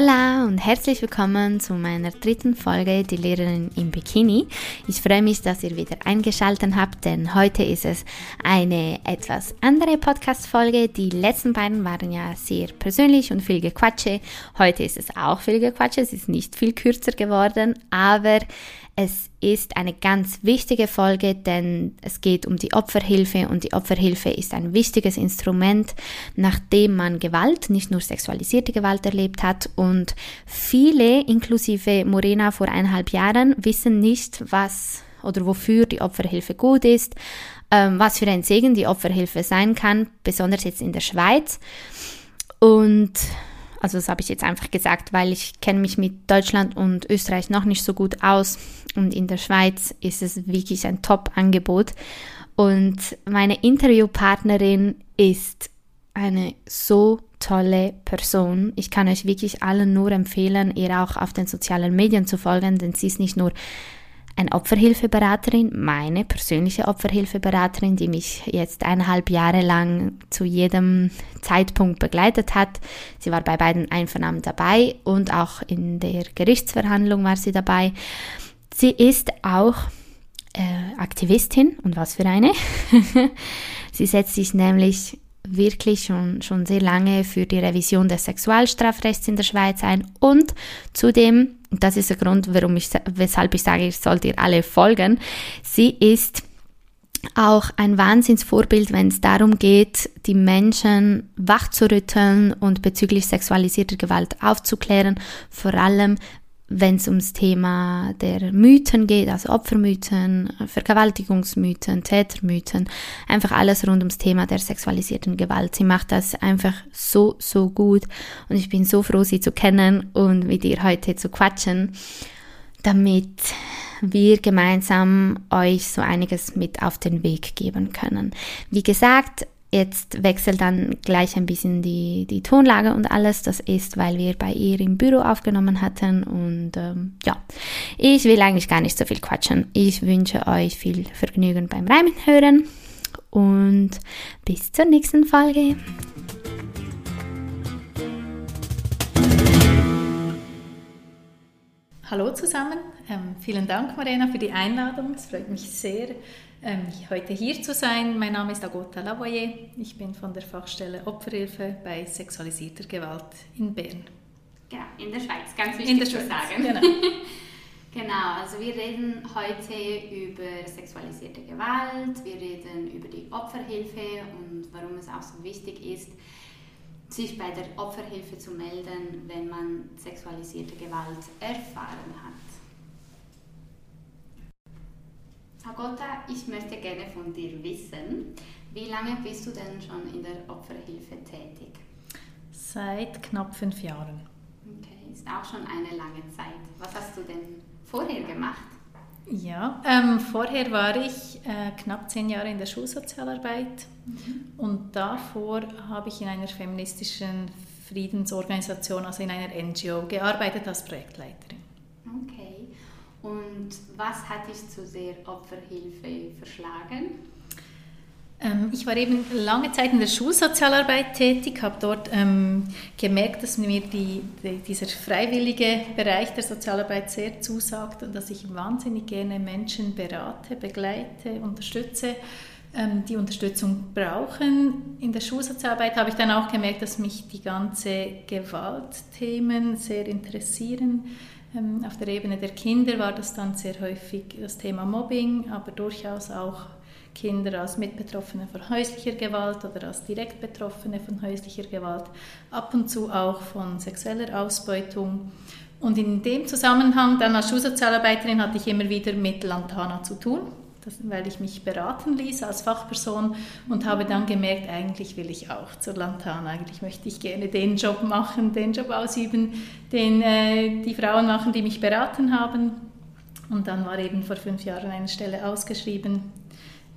Hola und herzlich willkommen zu meiner dritten Folge Die Lehrerin im Bikini. Ich freue mich, dass ihr wieder eingeschaltet habt, denn heute ist es eine etwas andere Podcast-Folge. Die letzten beiden waren ja sehr persönlich und viel Gequatsche. Heute ist es auch viel Gequatsche, es ist nicht viel kürzer geworden, aber es ist eine ganz wichtige Folge, denn es geht um die Opferhilfe und die Opferhilfe ist ein wichtiges Instrument, nachdem man Gewalt, nicht nur sexualisierte Gewalt erlebt hat und viele, inklusive Morena vor eineinhalb Jahren, wissen nicht, was oder wofür die Opferhilfe gut ist, ähm, was für ein Segen die Opferhilfe sein kann, besonders jetzt in der Schweiz. Und also das habe ich jetzt einfach gesagt, weil ich kenne mich mit Deutschland und Österreich noch nicht so gut aus. Und in der Schweiz ist es wirklich ein Top-Angebot. Und meine Interviewpartnerin ist eine so tolle Person. Ich kann euch wirklich allen nur empfehlen, ihr auch auf den sozialen Medien zu folgen, denn sie ist nicht nur eine Opferhilfeberaterin, meine persönliche Opferhilfeberaterin, die mich jetzt eineinhalb Jahre lang zu jedem Zeitpunkt begleitet hat. Sie war bei beiden Einvernahmen dabei und auch in der Gerichtsverhandlung war sie dabei. Sie ist auch äh, Aktivistin und was für eine. sie setzt sich nämlich wirklich schon, schon sehr lange für die Revision des Sexualstrafrechts in der Schweiz ein und zudem, das ist der Grund, warum ich, weshalb ich sage, ich sollte ihr alle folgen, sie ist auch ein Wahnsinnsvorbild, wenn es darum geht, die Menschen wachzurütteln und bezüglich sexualisierter Gewalt aufzuklären, vor allem wenn es ums Thema der Mythen geht, also Opfermythen, Vergewaltigungsmythen, Tätermythen, einfach alles rund ums Thema der sexualisierten Gewalt. Sie macht das einfach so, so gut und ich bin so froh, sie zu kennen und mit ihr heute zu quatschen, damit wir gemeinsam euch so einiges mit auf den Weg geben können. Wie gesagt, Jetzt wechselt dann gleich ein bisschen die, die Tonlage und alles. Das ist, weil wir bei ihr im Büro aufgenommen hatten. Und ähm, ja, ich will eigentlich gar nicht so viel quatschen. Ich wünsche euch viel Vergnügen beim Reimen hören und bis zur nächsten Folge. Hallo zusammen, ähm, vielen Dank Marina für die Einladung. Es freut mich sehr, heute hier zu sein. Mein Name ist Agota Lavoyer. Ich bin von der Fachstelle Opferhilfe bei sexualisierter Gewalt in Bern. Genau, in der Schweiz, ganz wichtig in der Schweiz, zu sagen. Genau. genau, also wir reden heute über sexualisierte Gewalt, wir reden über die Opferhilfe und warum es auch so wichtig ist, sich bei der Opferhilfe zu melden, wenn man sexualisierte Gewalt erfahren hat. Agota, ich möchte gerne von dir wissen, wie lange bist du denn schon in der Opferhilfe tätig? Seit knapp fünf Jahren. Okay, ist auch schon eine lange Zeit. Was hast du denn vorher gemacht? Ja, ähm, vorher war ich äh, knapp zehn Jahre in der Schulsozialarbeit mhm. und davor habe ich in einer feministischen Friedensorganisation, also in einer NGO, gearbeitet als Projektleiterin. Okay. Und was hat dich zu der Opferhilfe verschlagen? Ähm, ich war eben lange Zeit in der Schulsozialarbeit tätig, habe dort ähm, gemerkt, dass mir die, die, dieser freiwillige Bereich der Sozialarbeit sehr zusagt und dass ich wahnsinnig gerne Menschen berate, begleite, unterstütze, ähm, die Unterstützung brauchen. In der Schulsozialarbeit habe ich dann auch gemerkt, dass mich die ganzen Gewaltthemen sehr interessieren auf der Ebene der Kinder war das dann sehr häufig das Thema Mobbing, aber durchaus auch Kinder als Mitbetroffene von häuslicher Gewalt oder als Direktbetroffene von häuslicher Gewalt, ab und zu auch von sexueller Ausbeutung. Und in dem Zusammenhang, dann als Schulsozialarbeiterin, hatte ich immer wieder mit Lantana zu tun das, weil ich mich beraten ließ als Fachperson und habe dann gemerkt, eigentlich will ich auch zur Lantana, eigentlich möchte ich gerne den Job machen, den Job ausüben, den äh, die Frauen machen, die mich beraten haben. Und dann war eben vor fünf Jahren eine Stelle ausgeschrieben,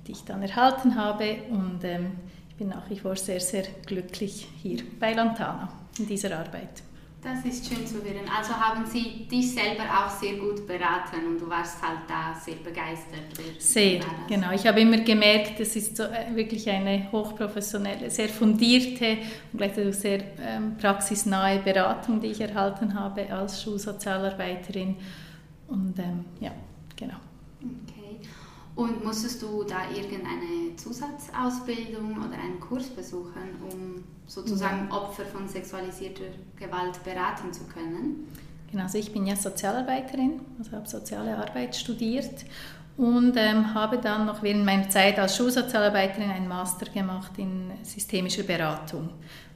die ich dann erhalten habe und ähm, ich bin nach wie vor sehr, sehr glücklich hier bei Lantana in dieser Arbeit. Das ist schön zu hören. Also haben Sie dich selber auch sehr gut beraten und du warst halt da sehr begeistert. Sehr, genau. Ich habe immer gemerkt, es ist so äh, wirklich eine hochprofessionelle, sehr fundierte und gleichzeitig sehr ähm, praxisnahe Beratung, die ich erhalten habe als Schulsozialarbeiterin. Und ähm, ja, genau. Okay. Und musstest du da irgendeine Zusatzausbildung oder einen Kurs besuchen, um sozusagen Opfer von sexualisierter Gewalt beraten zu können? Genau, also ich bin ja Sozialarbeiterin, also habe soziale Arbeit studiert und ähm, habe dann noch während meiner Zeit als Schulsozialarbeiterin einen Master gemacht in systemischer Beratung.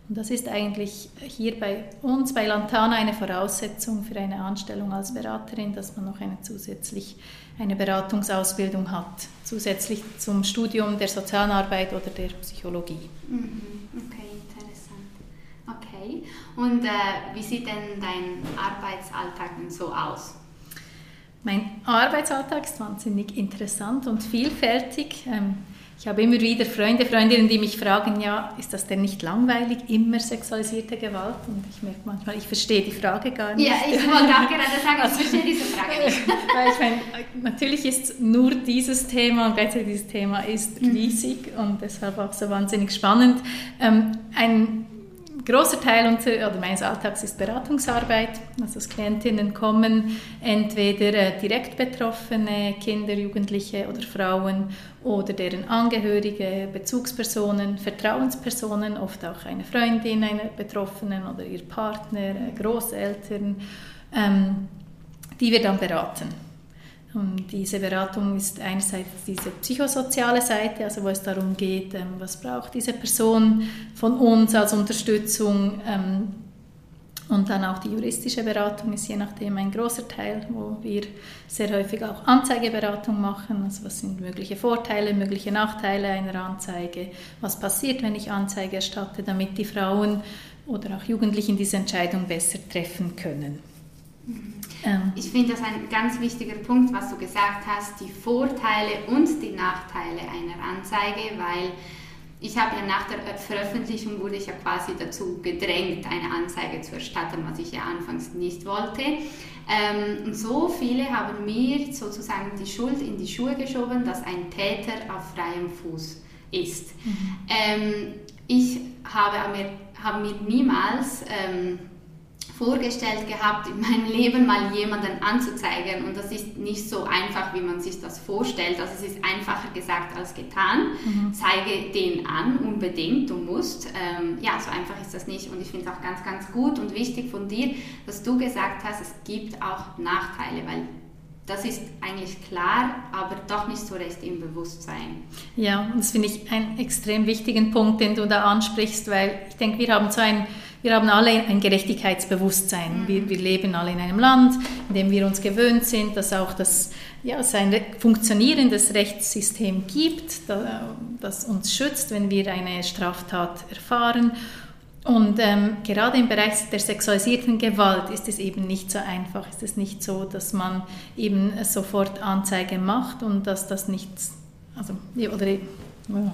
Und das ist eigentlich hier bei uns bei Lantana eine Voraussetzung für eine Anstellung als Beraterin, dass man noch eine zusätzlich eine Beratungsausbildung hat, zusätzlich zum Studium der Sozialarbeit oder der Psychologie. Mhm, okay. Okay. Und äh, wie sieht denn dein Arbeitsalltag denn so aus? Mein Arbeitsalltag ist wahnsinnig interessant und vielfältig. Ähm, ich habe immer wieder Freunde, Freundinnen, die mich fragen, ja, ist das denn nicht langweilig, immer sexualisierte Gewalt? Und ich merke manchmal, ich verstehe die Frage gar nicht. Ja, ich wollte auch gerade sagen, ich verstehe diese Frage nicht. Weil ich meine, natürlich ist nur dieses Thema und gleichzeitig dieses Thema ist mhm. riesig und deshalb auch so wahnsinnig spannend. Ähm, ein großer Teil oder meines Alltags ist Beratungsarbeit. Also dass Klientinnen kommen, entweder äh, direkt betroffene Kinder, Jugendliche oder Frauen oder deren Angehörige, Bezugspersonen, Vertrauenspersonen, oft auch eine Freundin einer Betroffenen oder ihr Partner, äh, Großeltern, ähm, die wir dann beraten. Und diese Beratung ist einerseits diese psychosoziale Seite, also wo es darum geht, ähm, was braucht diese Person von uns als Unterstützung. Ähm, und dann auch die juristische Beratung ist je nachdem ein großer Teil, wo wir sehr häufig auch Anzeigeberatung machen. Also was sind mögliche Vorteile, mögliche Nachteile einer Anzeige? Was passiert, wenn ich Anzeige erstatte, damit die Frauen oder auch Jugendlichen diese Entscheidung besser treffen können? Ähm. Ich finde das ein ganz wichtiger Punkt, was du gesagt hast, die Vorteile und die Nachteile einer Anzeige, weil ich habe ja nach der Veröffentlichung wurde ich ja quasi dazu gedrängt, eine Anzeige zu erstatten, was ich ja anfangs nicht wollte. Ähm, und so viele haben mir sozusagen die Schuld in die Schuhe geschoben, dass ein Täter auf freiem Fuß ist. Mhm. Ähm, ich habe mir, habe mir niemals ähm, vorgestellt gehabt, in meinem Leben mal jemanden anzuzeigen. Und das ist nicht so einfach, wie man sich das vorstellt. Also es ist einfacher gesagt als getan. Mhm. Zeige den an, unbedingt, du musst. Ähm, ja, so einfach ist das nicht. Und ich finde es auch ganz, ganz gut und wichtig von dir, dass du gesagt hast, es gibt auch Nachteile, weil das ist eigentlich klar, aber doch nicht so recht im Bewusstsein. Ja, und das finde ich einen extrem wichtigen Punkt, den du da ansprichst, weil ich denke, wir haben so ein wir haben alle ein Gerechtigkeitsbewusstsein. Mhm. Wir, wir, leben alle in einem Land, in dem wir uns gewöhnt sind, dass auch das, ja, es ein funktionierendes Rechtssystem gibt, das uns schützt, wenn wir eine Straftat erfahren. Und ähm, gerade im Bereich der sexualisierten Gewalt ist es eben nicht so einfach. Ist es nicht so, dass man eben sofort Anzeige macht und dass das nichts, also, oder, ja.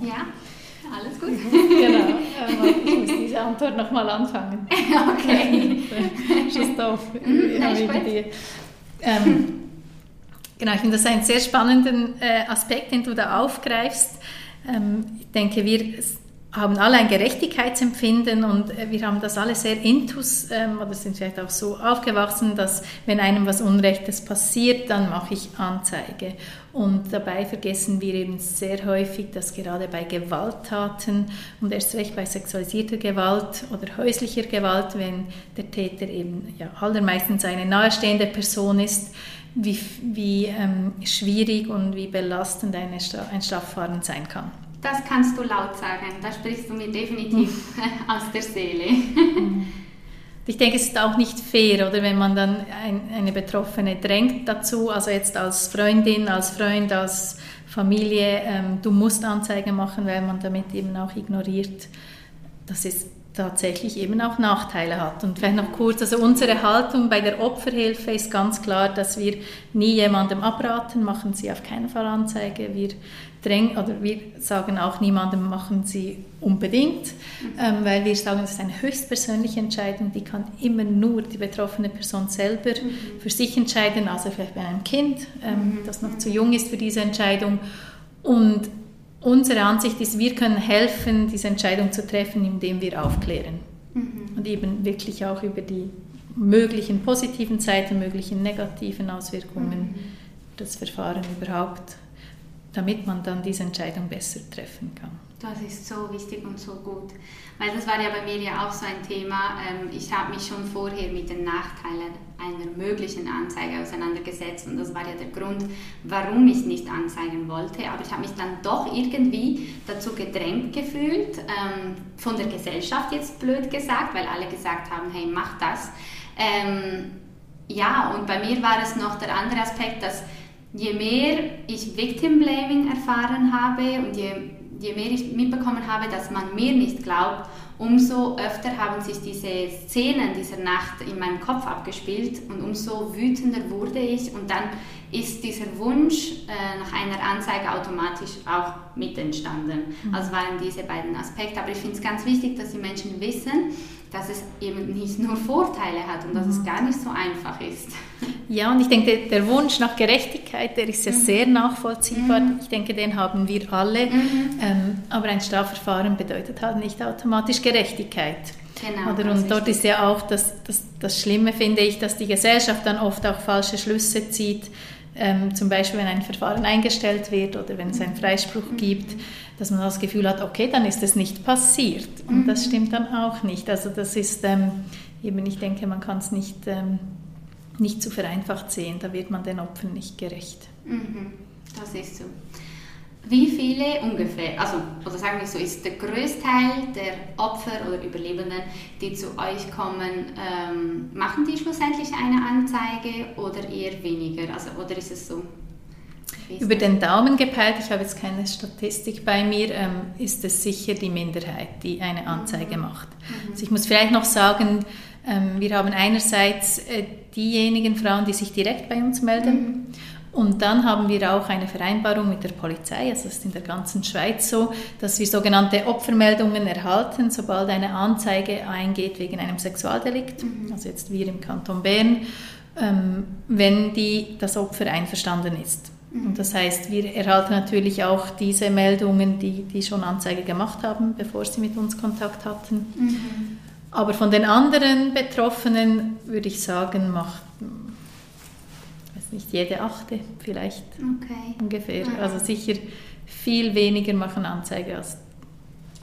ja. Alles gut. genau. Ich muss diese Antwort nochmal anfangen. okay. Schieß doof. Mhm, ähm, genau, ich finde das einen sehr spannenden äh, Aspekt, den du da aufgreifst. Ähm, ich denke, wir haben alle ein Gerechtigkeitsempfinden und äh, wir haben das alle sehr intus ähm, oder sind vielleicht auch so aufgewachsen, dass wenn einem was Unrechtes passiert, dann mache ich Anzeige. Und dabei vergessen wir eben sehr häufig, dass gerade bei Gewalttaten und erst recht bei sexualisierter Gewalt oder häuslicher Gewalt, wenn der Täter eben ja, allermeistens eine nahestehende Person ist, wie, wie ähm, schwierig und wie belastend eine, ein Strafverfahren sein kann. Das kannst du laut sagen, da sprichst du mir definitiv aus der Seele. Ich denke, es ist auch nicht fair, oder wenn man dann ein, eine Betroffene drängt dazu, also jetzt als Freundin, als Freund, als Familie, ähm, du musst Anzeige machen, weil man damit eben auch ignoriert, dass es tatsächlich eben auch Nachteile hat. Und vielleicht noch kurz, also unsere Haltung bei der Opferhilfe ist ganz klar, dass wir nie jemandem abraten, machen Sie auf keinen Fall Anzeige. Wir drängen, oder wir sagen auch niemandem, machen Sie unbedingt, ähm, weil wir sagen, das ist eine höchstpersönliche Entscheidung, die kann immer nur die betroffene Person selber mhm. für sich entscheiden, also vielleicht bei einem Kind, ähm, mhm. das noch zu jung ist für diese Entscheidung. Und unsere Ansicht ist, wir können helfen, diese Entscheidung zu treffen, indem wir aufklären. Mhm. Und eben wirklich auch über die möglichen positiven Seiten, möglichen negativen Auswirkungen mhm. des Verfahrens überhaupt, damit man dann diese Entscheidung besser treffen kann. Das ist so wichtig und so gut. Weil das war ja bei mir ja auch so ein Thema. Ähm, ich habe mich schon vorher mit den Nachteilen einer möglichen Anzeige auseinandergesetzt und das war ja der Grund, warum ich nicht anzeigen wollte. Aber ich habe mich dann doch irgendwie dazu gedrängt gefühlt, ähm, von der Gesellschaft jetzt blöd gesagt, weil alle gesagt haben, hey, mach das. Ähm, ja, und bei mir war es noch der andere Aspekt, dass je mehr ich Victim Blaming erfahren habe und je je mehr ich mitbekommen habe, dass man mir nicht glaubt, umso öfter haben sich diese Szenen dieser Nacht in meinem Kopf abgespielt und umso wütender wurde ich und dann ist dieser Wunsch äh, nach einer Anzeige automatisch auch mit entstanden. Mhm. Also waren diese beiden Aspekte. Aber ich finde es ganz wichtig, dass die Menschen wissen, dass es eben nicht nur Vorteile hat und dass es mhm. gar nicht so einfach ist. Ja, und ich denke, der Wunsch nach Gerechtigkeit, der ist ja mhm. sehr nachvollziehbar. Mhm. Ich denke, den haben wir alle. Mhm. Ähm, aber ein Strafverfahren bedeutet halt nicht automatisch Gerechtigkeit. Genau, Oder, und dort ist ja auch das, das, das Schlimme, finde ich, dass die Gesellschaft dann oft auch falsche Schlüsse zieht. Ähm, zum Beispiel, wenn ein Verfahren eingestellt wird oder wenn es einen Freispruch mhm. gibt dass man das Gefühl hat, okay, dann ist es nicht passiert. Und mhm. das stimmt dann auch nicht. Also das ist ähm, eben, ich denke, man kann es nicht, ähm, nicht zu vereinfacht sehen. Da wird man den Opfern nicht gerecht. Mhm. Das ist so. Wie viele ungefähr, also oder sagen wir so, ist der Größteil der Opfer oder Überlebenden, die zu euch kommen, ähm, machen die schlussendlich eine Anzeige oder eher weniger? Also, oder ist es so über den Daumen gepeilt, ich habe jetzt keine Statistik bei mir, ähm, ist es sicher die Minderheit, die eine Anzeige mhm. macht. Mhm. Also ich muss vielleicht noch sagen, ähm, wir haben einerseits äh, diejenigen Frauen, die sich direkt bei uns melden. Mhm. Und dann haben wir auch eine Vereinbarung mit der Polizei, also es ist in der ganzen Schweiz so, dass wir sogenannte Opfermeldungen erhalten, sobald eine Anzeige eingeht wegen einem Sexualdelikt, mhm. also jetzt wir im Kanton Bern, ähm, wenn die, das Opfer einverstanden ist. Und das heißt, wir erhalten natürlich auch diese Meldungen, die, die schon Anzeige gemacht haben, bevor sie mit uns Kontakt hatten. Mhm. Aber von den anderen Betroffenen würde ich sagen, macht weiß nicht jede achte vielleicht okay. ungefähr. Mhm. Also sicher viel weniger machen Anzeige als,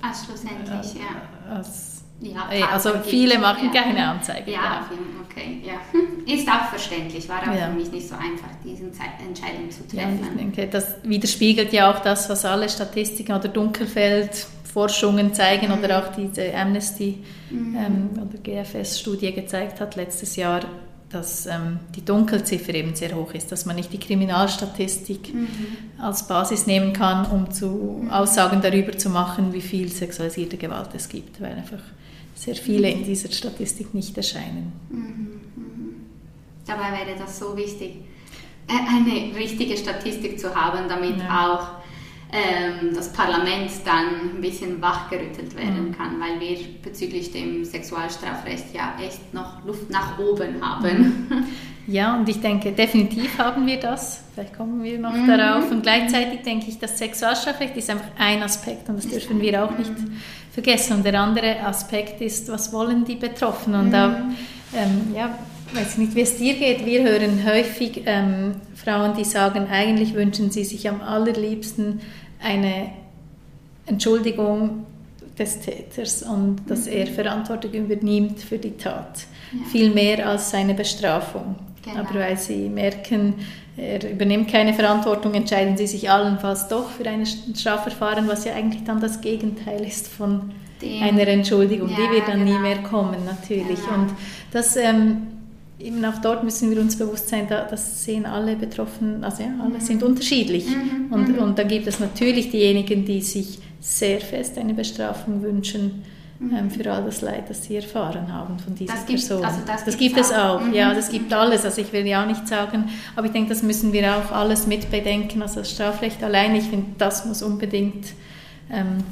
als schlussendlich, äh, ja. Als ja, also viele machen ja. keine Anzeige. Ja, genau. okay, ja. Ist auch verständlich, war auch ja. für mich nicht so einfach, diese Entscheidung zu treffen. Ja, ich denke, das widerspiegelt ja auch das, was alle Statistiken oder Dunkelfeldforschungen zeigen mhm. oder auch diese Amnesty mhm. ähm, oder GFS-Studie gezeigt hat letztes Jahr, dass ähm, die Dunkelziffer eben sehr hoch ist, dass man nicht die Kriminalstatistik mhm. als Basis nehmen kann, um zu Aussagen darüber zu machen, wie viel sexualisierte Gewalt es gibt, weil einfach sehr viele in dieser Statistik nicht erscheinen. Mhm, mhm. Dabei wäre das so wichtig, äh, eine richtige Statistik zu haben, damit ja. auch ähm, das Parlament dann ein bisschen wachgerüttelt werden mhm. kann, weil wir bezüglich dem Sexualstrafrecht ja echt noch Luft nach oben haben. Mhm. Ja, und ich denke, definitiv haben wir das. Vielleicht kommen wir noch mhm. darauf. Und gleichzeitig denke ich, das Sexualstrafrecht ist einfach ein Aspekt und das dürfen wir auch nicht vergessen. Und der andere Aspekt ist, was wollen die Betroffenen? Und mhm. da, ähm, ja, weiß nicht, wie es dir geht. Wir hören häufig ähm, Frauen, die sagen, eigentlich wünschen sie sich am allerliebsten eine Entschuldigung des Täters und dass er mhm. Verantwortung übernimmt für die Tat. Ja. Viel mehr als seine Bestrafung. Genau. Aber weil sie merken, er übernimmt keine Verantwortung, entscheiden sie sich allenfalls doch für ein Strafverfahren, was ja eigentlich dann das Gegenteil ist von Dem. einer Entschuldigung. Ja, die wird dann genau. nie mehr kommen, natürlich. Genau. Und das, ähm, eben auch dort müssen wir uns bewusst sein, da, das sehen alle Betroffenen, also ja, alle mhm. sind unterschiedlich. Mhm. Und, mhm. und da gibt es natürlich diejenigen, die sich sehr fest eine Bestrafung wünschen. Ähm, für all das Leid, das sie erfahren haben von dieser das gibt, Person. Also das, das gibt es auch, mhm. ja, das gibt alles. Also ich will ja auch nicht sagen, aber ich denke, das müssen wir auch alles mitbedenken. Also das Strafrecht allein, ich finde, das muss unbedingt ähm,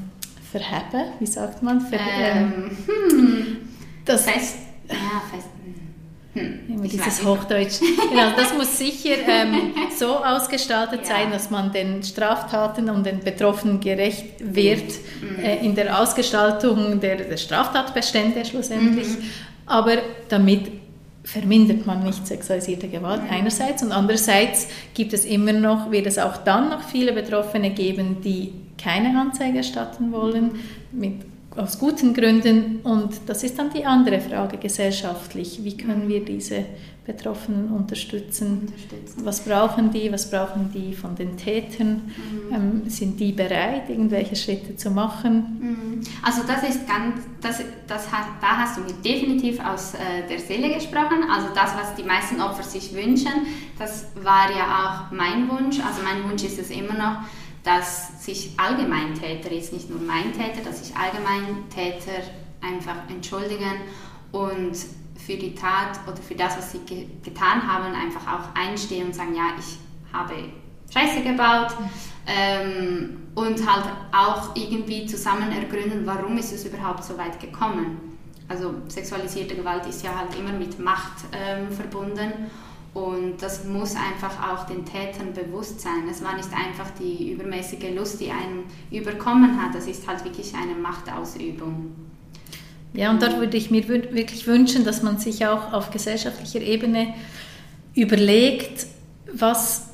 verheben, wie sagt man? Ver, ähm, hm. das fest, ja, fest hm, dieses Hochdeutsch. genau, das muss sicher ähm, so ausgestaltet ja. sein, dass man den Straftaten und den Betroffenen gerecht wird mhm. äh, in der Ausgestaltung der, der Straftatbestände schlussendlich. Mhm. Aber damit vermindert man nicht sexualisierte Gewalt mhm. einerseits und andererseits gibt es immer noch, wird es auch dann noch viele Betroffene geben, die keine Anzeige erstatten wollen, mit aus guten Gründen. Und das ist dann die andere Frage gesellschaftlich. Wie können wir diese Betroffenen unterstützen? unterstützen. Was brauchen die? Was brauchen die von den Tätern? Mhm. Ähm, sind die bereit, irgendwelche Schritte zu machen? Mhm. Also das ist ganz, das, das hat, da hast du mir definitiv aus äh, der Seele gesprochen. Also das, was die meisten Opfer sich wünschen, das war ja auch mein Wunsch. Also mein Wunsch ist es immer noch, dass sich Allgemeintäter, jetzt nicht nur mein Täter, dass sich Allgemeintäter einfach entschuldigen und für die Tat oder für das, was sie ge getan haben, einfach auch einstehen und sagen, ja, ich habe Scheiße gebaut ähm, und halt auch irgendwie zusammen ergründen, warum ist es überhaupt so weit gekommen. Also sexualisierte Gewalt ist ja halt immer mit Macht ähm, verbunden und das muss einfach auch den Tätern bewusst sein. Es war nicht einfach die übermäßige Lust, die einen überkommen hat. Das ist halt wirklich eine Machtausübung. Ja, und da würde ich mir wirklich wünschen, dass man sich auch auf gesellschaftlicher Ebene überlegt, was,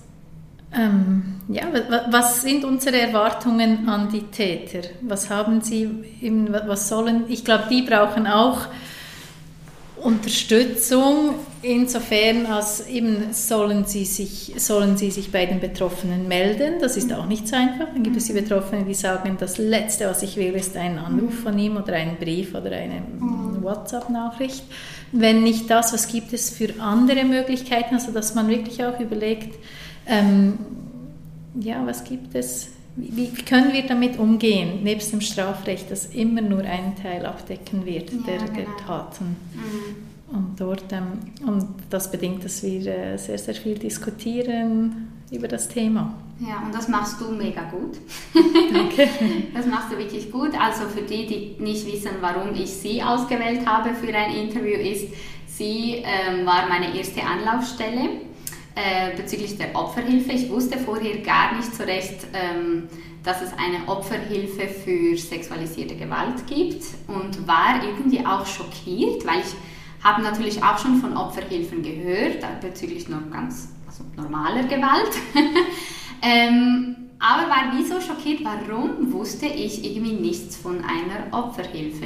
ähm, ja, was sind unsere Erwartungen an die Täter? Was haben sie, was sollen, ich glaube, die brauchen auch Unterstützung insofern, als eben sollen sie, sich, sollen sie sich bei den Betroffenen melden. Das ist auch nicht so einfach. Dann gibt es die Betroffenen, die sagen, das Letzte, was ich will, ist ein Anruf von ihm oder ein Brief oder eine WhatsApp-Nachricht. Wenn nicht das, was gibt es für andere Möglichkeiten? Also dass man wirklich auch überlegt, ähm, ja, was gibt es wie können wir damit umgehen, nebst dem Strafrecht, das immer nur einen Teil abdecken wird ja, der, genau. Taten? Mhm. Und, dort, ähm, und das bedingt, dass wir äh, sehr, sehr viel diskutieren über das Thema. Ja, und das machst du mega gut. Danke. Das machst du wirklich gut. Also für die, die nicht wissen, warum ich sie ausgewählt habe für ein Interview, ist, sie ähm, war meine erste Anlaufstelle äh, bezüglich der Opferhilfe. Ich wusste vorher gar nicht so recht, ähm, dass es eine Opferhilfe für sexualisierte Gewalt gibt und war irgendwie auch schockiert, weil ich habe natürlich auch schon von Opferhilfen gehört, äh, bezüglich noch ganz also normaler Gewalt. ähm, aber war wie so schockiert, warum wusste ich irgendwie nichts von einer Opferhilfe.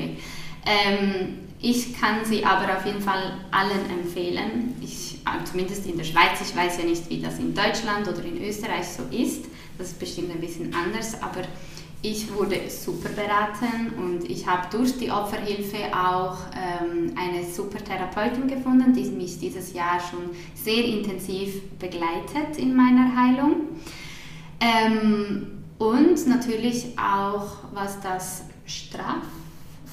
Ähm, ich kann sie aber auf jeden Fall allen empfehlen. Ich, zumindest in der Schweiz. Ich weiß ja nicht, wie das in Deutschland oder in Österreich so ist. Das ist bestimmt ein bisschen anders, aber ich wurde super beraten und ich habe durch die Opferhilfe auch ähm, eine super Therapeutin gefunden, die mich dieses Jahr schon sehr intensiv begleitet in meiner Heilung. Ähm, und natürlich auch, was das Straf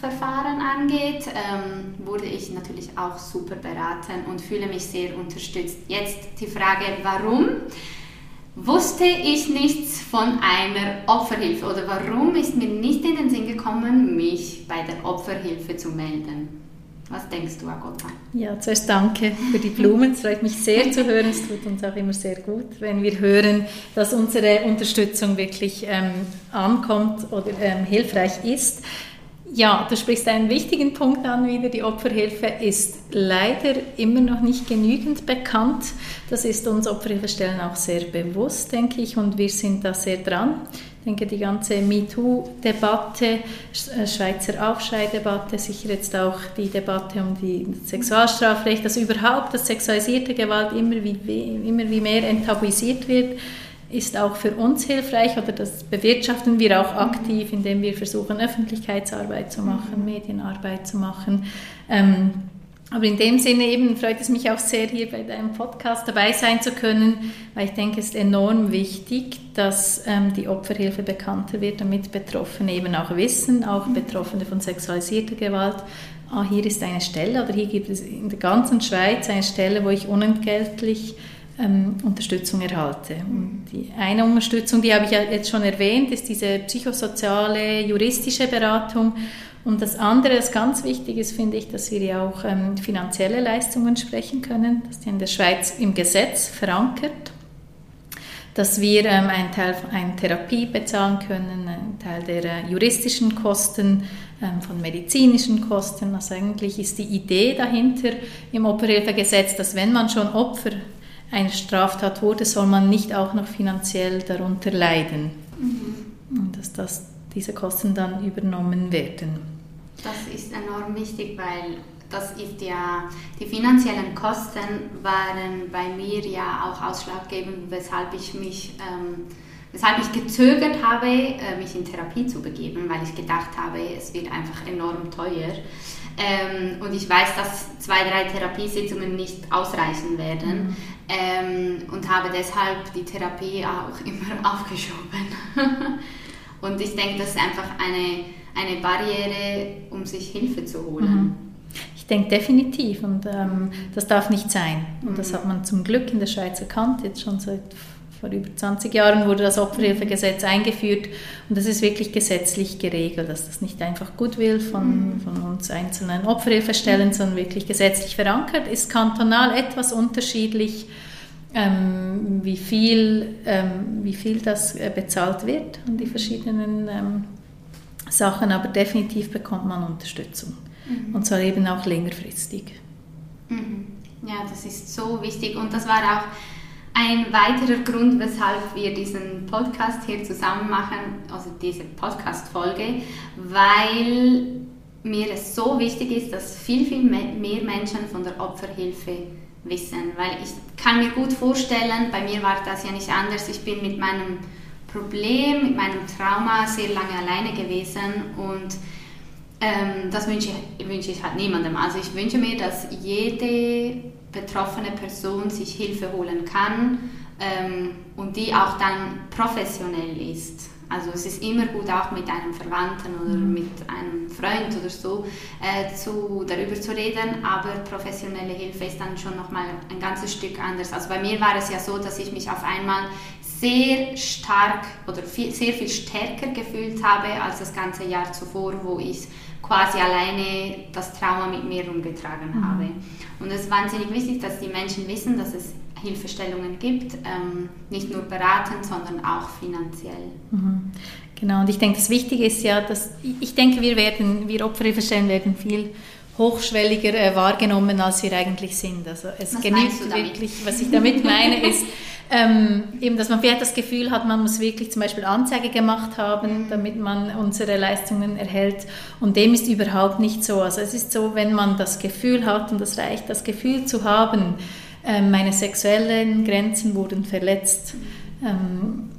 Verfahren angeht, ähm, wurde ich natürlich auch super beraten und fühle mich sehr unterstützt. Jetzt die Frage, warum? Wusste ich nichts von einer Opferhilfe oder warum ist mir nicht in den Sinn gekommen, mich bei der Opferhilfe zu melden? Was denkst du, Agota? Ja, zuerst danke für die Blumen. Es freut mich sehr zu hören. Es tut uns auch immer sehr gut, wenn wir hören, dass unsere Unterstützung wirklich ähm, ankommt oder ähm, hilfreich ist. Ja, du sprichst einen wichtigen Punkt an wieder. Die Opferhilfe ist leider immer noch nicht genügend bekannt. Das ist uns Opferhilfestellen auch sehr bewusst, denke ich, und wir sind da sehr dran. Ich denke, die ganze MeToo-Debatte, äh, Schweizer Aufschrei-Debatte, sicher jetzt auch die Debatte um die Sexualstrafrecht, dass überhaupt das sexualisierte Gewalt immer wie, immer wie mehr enttabuisiert wird ist auch für uns hilfreich oder das bewirtschaften wir auch aktiv, indem wir versuchen, Öffentlichkeitsarbeit zu machen, Medienarbeit zu machen. Ähm, Aber in dem Sinne eben freut es mich auch sehr, hier bei deinem Podcast dabei sein zu können, weil ich denke, es ist enorm wichtig, dass ähm, die Opferhilfe bekannter wird, damit Betroffene eben auch wissen, auch Betroffene von sexualisierter Gewalt, ah, hier ist eine Stelle oder hier gibt es in der ganzen Schweiz eine Stelle, wo ich unentgeltlich ähm, Unterstützung erhalte. Und die eine Unterstützung, die habe ich ja jetzt schon erwähnt, ist diese psychosoziale, juristische Beratung. Und das andere, das ganz wichtig ist, finde ich, dass wir ja auch ähm, finanzielle Leistungen sprechen können. Das ist in der Schweiz im Gesetz verankert, dass wir ähm, einen Teil von Therapie bezahlen können, einen Teil der äh, juristischen Kosten, ähm, von medizinischen Kosten. Also eigentlich ist die Idee dahinter im Opferhilfegesetz, dass wenn man schon Opfer einer Straftat wurde, soll man nicht auch noch finanziell darunter leiden. Mhm. Und dass das, diese Kosten dann übernommen werden. Das ist enorm wichtig, weil das ist ja, die finanziellen Kosten waren bei mir ja auch ausschlaggebend, weshalb ich mich, ähm, weshalb ich gezögert habe, äh, mich in Therapie zu begeben, weil ich gedacht habe, es wird einfach enorm teuer. Ähm, und ich weiß, dass zwei, drei Therapiesitzungen nicht ausreichen werden mhm. ähm, und habe deshalb die Therapie auch immer aufgeschoben. und ich denke, das ist einfach eine eine Barriere, um sich Hilfe zu holen. Mhm. Ich denke definitiv und ähm, das darf nicht sein. Und das mhm. hat man zum Glück in der Schweiz erkannt, jetzt schon seit vor über 20 Jahren wurde das Opferhilfegesetz eingeführt und das ist wirklich gesetzlich geregelt, dass das nicht einfach gut will von, mhm. von uns einzelnen Opferhilfestellen, sondern wirklich gesetzlich verankert, ist kantonal etwas unterschiedlich, ähm, wie, viel, ähm, wie viel das äh, bezahlt wird an die verschiedenen ähm, Sachen, aber definitiv bekommt man Unterstützung. Mhm. Und zwar eben auch längerfristig. Mhm. Ja, das ist so wichtig und das war auch ein weiterer Grund, weshalb wir diesen Podcast hier zusammen machen, also diese Podcast-Folge, weil mir es so wichtig ist, dass viel, viel mehr Menschen von der Opferhilfe wissen. Weil ich kann mir gut vorstellen, bei mir war das ja nicht anders, ich bin mit meinem Problem, mit meinem Trauma sehr lange alleine gewesen und ähm, das wünsche wünsche ich halt niemandem. Also ich wünsche mir, dass jede betroffene Person sich Hilfe holen kann ähm, und die auch dann professionell ist. Also es ist immer gut, auch mit einem Verwandten oder mhm. mit einem Freund oder so äh, zu, darüber zu reden, aber professionelle Hilfe ist dann schon nochmal ein ganzes Stück anders. Also bei mir war es ja so, dass ich mich auf einmal sehr stark oder viel, sehr viel stärker gefühlt habe als das ganze Jahr zuvor, wo ich quasi alleine das Trauma mit mir rumgetragen mhm. habe. Und es ist wahnsinnig wichtig, dass die Menschen wissen, dass es Hilfestellungen gibt, ähm, nicht nur beratend, sondern auch finanziell. Mhm. Genau, und ich denke, das Wichtige ist ja, dass ich denke, wir werden, wir Opferhilfestellen werden viel hochschwelliger äh, wahrgenommen, als wir eigentlich sind. Also es was genügt wirklich, was ich damit meine, ist, ähm, eben, dass man vielleicht das Gefühl hat, man muss wirklich zum Beispiel Anzeige gemacht haben, damit man unsere Leistungen erhält. Und dem ist überhaupt nicht so. Also es ist so, wenn man das Gefühl hat, und das reicht, das Gefühl zu haben, äh, meine sexuellen Grenzen wurden verletzt, ähm,